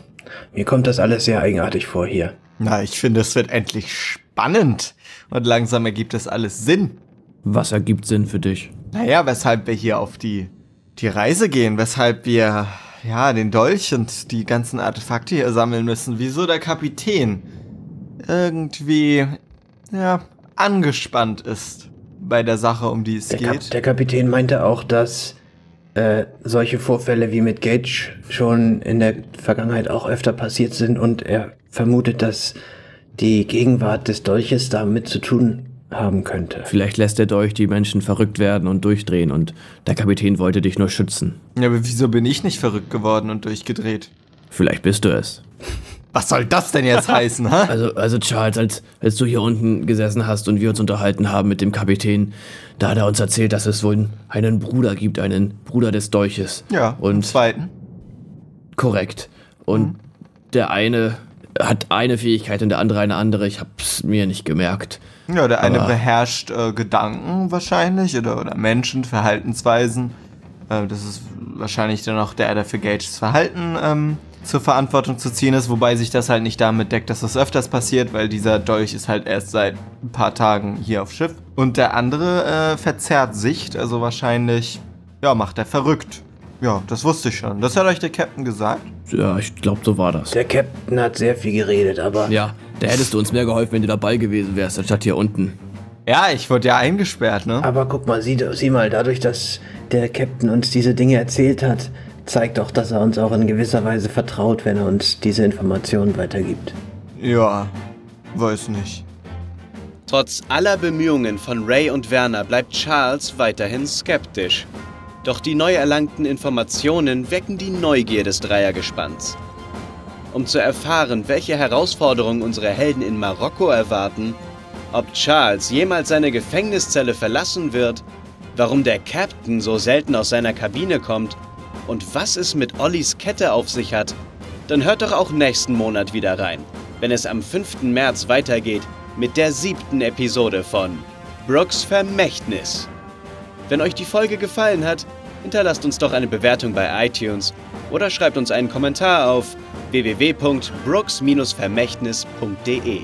Mir kommt das alles sehr eigenartig vor hier. Na, ich finde, es wird endlich spannend. Und langsam ergibt das alles Sinn. Was ergibt Sinn für dich? Naja, weshalb wir hier auf die, die Reise gehen, weshalb wir ja den Dolch und die ganzen Artefakte hier sammeln müssen, wieso der Kapitän irgendwie ja angespannt ist bei der Sache, um die es Der, Kap geht. der Kapitän meinte auch, dass äh, solche Vorfälle wie mit Gage schon in der Vergangenheit auch öfter passiert sind und er vermutet, dass die Gegenwart des Dolches damit zu tun haben könnte. Vielleicht lässt der Dolch die Menschen verrückt werden und durchdrehen und der Kapitän wollte dich nur schützen. ja, aber wieso bin ich nicht verrückt geworden und durchgedreht? Vielleicht bist du es. Was soll das denn jetzt heißen, ha? Also, also Charles, als, als du hier unten gesessen hast und wir uns unterhalten haben mit dem Kapitän, da hat er uns erzählt, dass es wohl einen Bruder gibt, einen Bruder des Dolches. Ja, und Und zweiten. korrekt. Und der eine hat eine Fähigkeit und der andere eine andere. Ich hab's mir nicht gemerkt. Ja, der eine Aber- beherrscht äh, Gedanken wahrscheinlich oder, oder Menschen, Verhaltensweisen. Äh, das ist wahrscheinlich dann auch der, der für Gages Verhalten ähm, zur Verantwortung zu ziehen ist, wobei sich das halt nicht damit deckt, dass das öfters passiert, weil dieser Dolch ist halt erst seit ein paar Tagen hier auf Schiff. Und der andere äh, verzerrt Sicht, also wahrscheinlich, ja, macht er verrückt. Ja, das wusste ich schon. Das hat euch der Captain gesagt. Ja, ich glaube, so war das. Der Captain hat sehr viel geredet, aber Ja, da hättest du uns mehr geholfen, wenn du dabei gewesen wärst, anstatt hier unten. Ja, ich wurde ja eingesperrt, ne? Aber guck mal, sieh, sieh mal, dadurch, dass der Captain uns diese Dinge erzählt hat, zeigt doch, dass er uns auch in gewisser Weise vertraut, wenn er uns diese Informationen weitergibt. Ja, weiß nicht. Trotz aller Bemühungen von Ray und Werner bleibt Charles weiterhin skeptisch. Doch die neu erlangten Informationen wecken die Neugier des Dreiergespanns. Um zu erfahren, welche Herausforderungen unsere Helden in Marokko erwarten, ob Charles jemals seine Gefängniszelle verlassen wird, warum der Captain so selten aus seiner Kabine kommt und was es mit Ollis Kette auf sich hat, dann hört doch auch nächsten Monat wieder rein, wenn es am 5. März weitergeht mit der siebten Episode von Brooks Vermächtnis. Wenn euch die Folge gefallen hat, hinterlasst uns doch eine Bewertung bei iTunes oder schreibt uns einen Kommentar auf www.brooks-vermächtnis.de.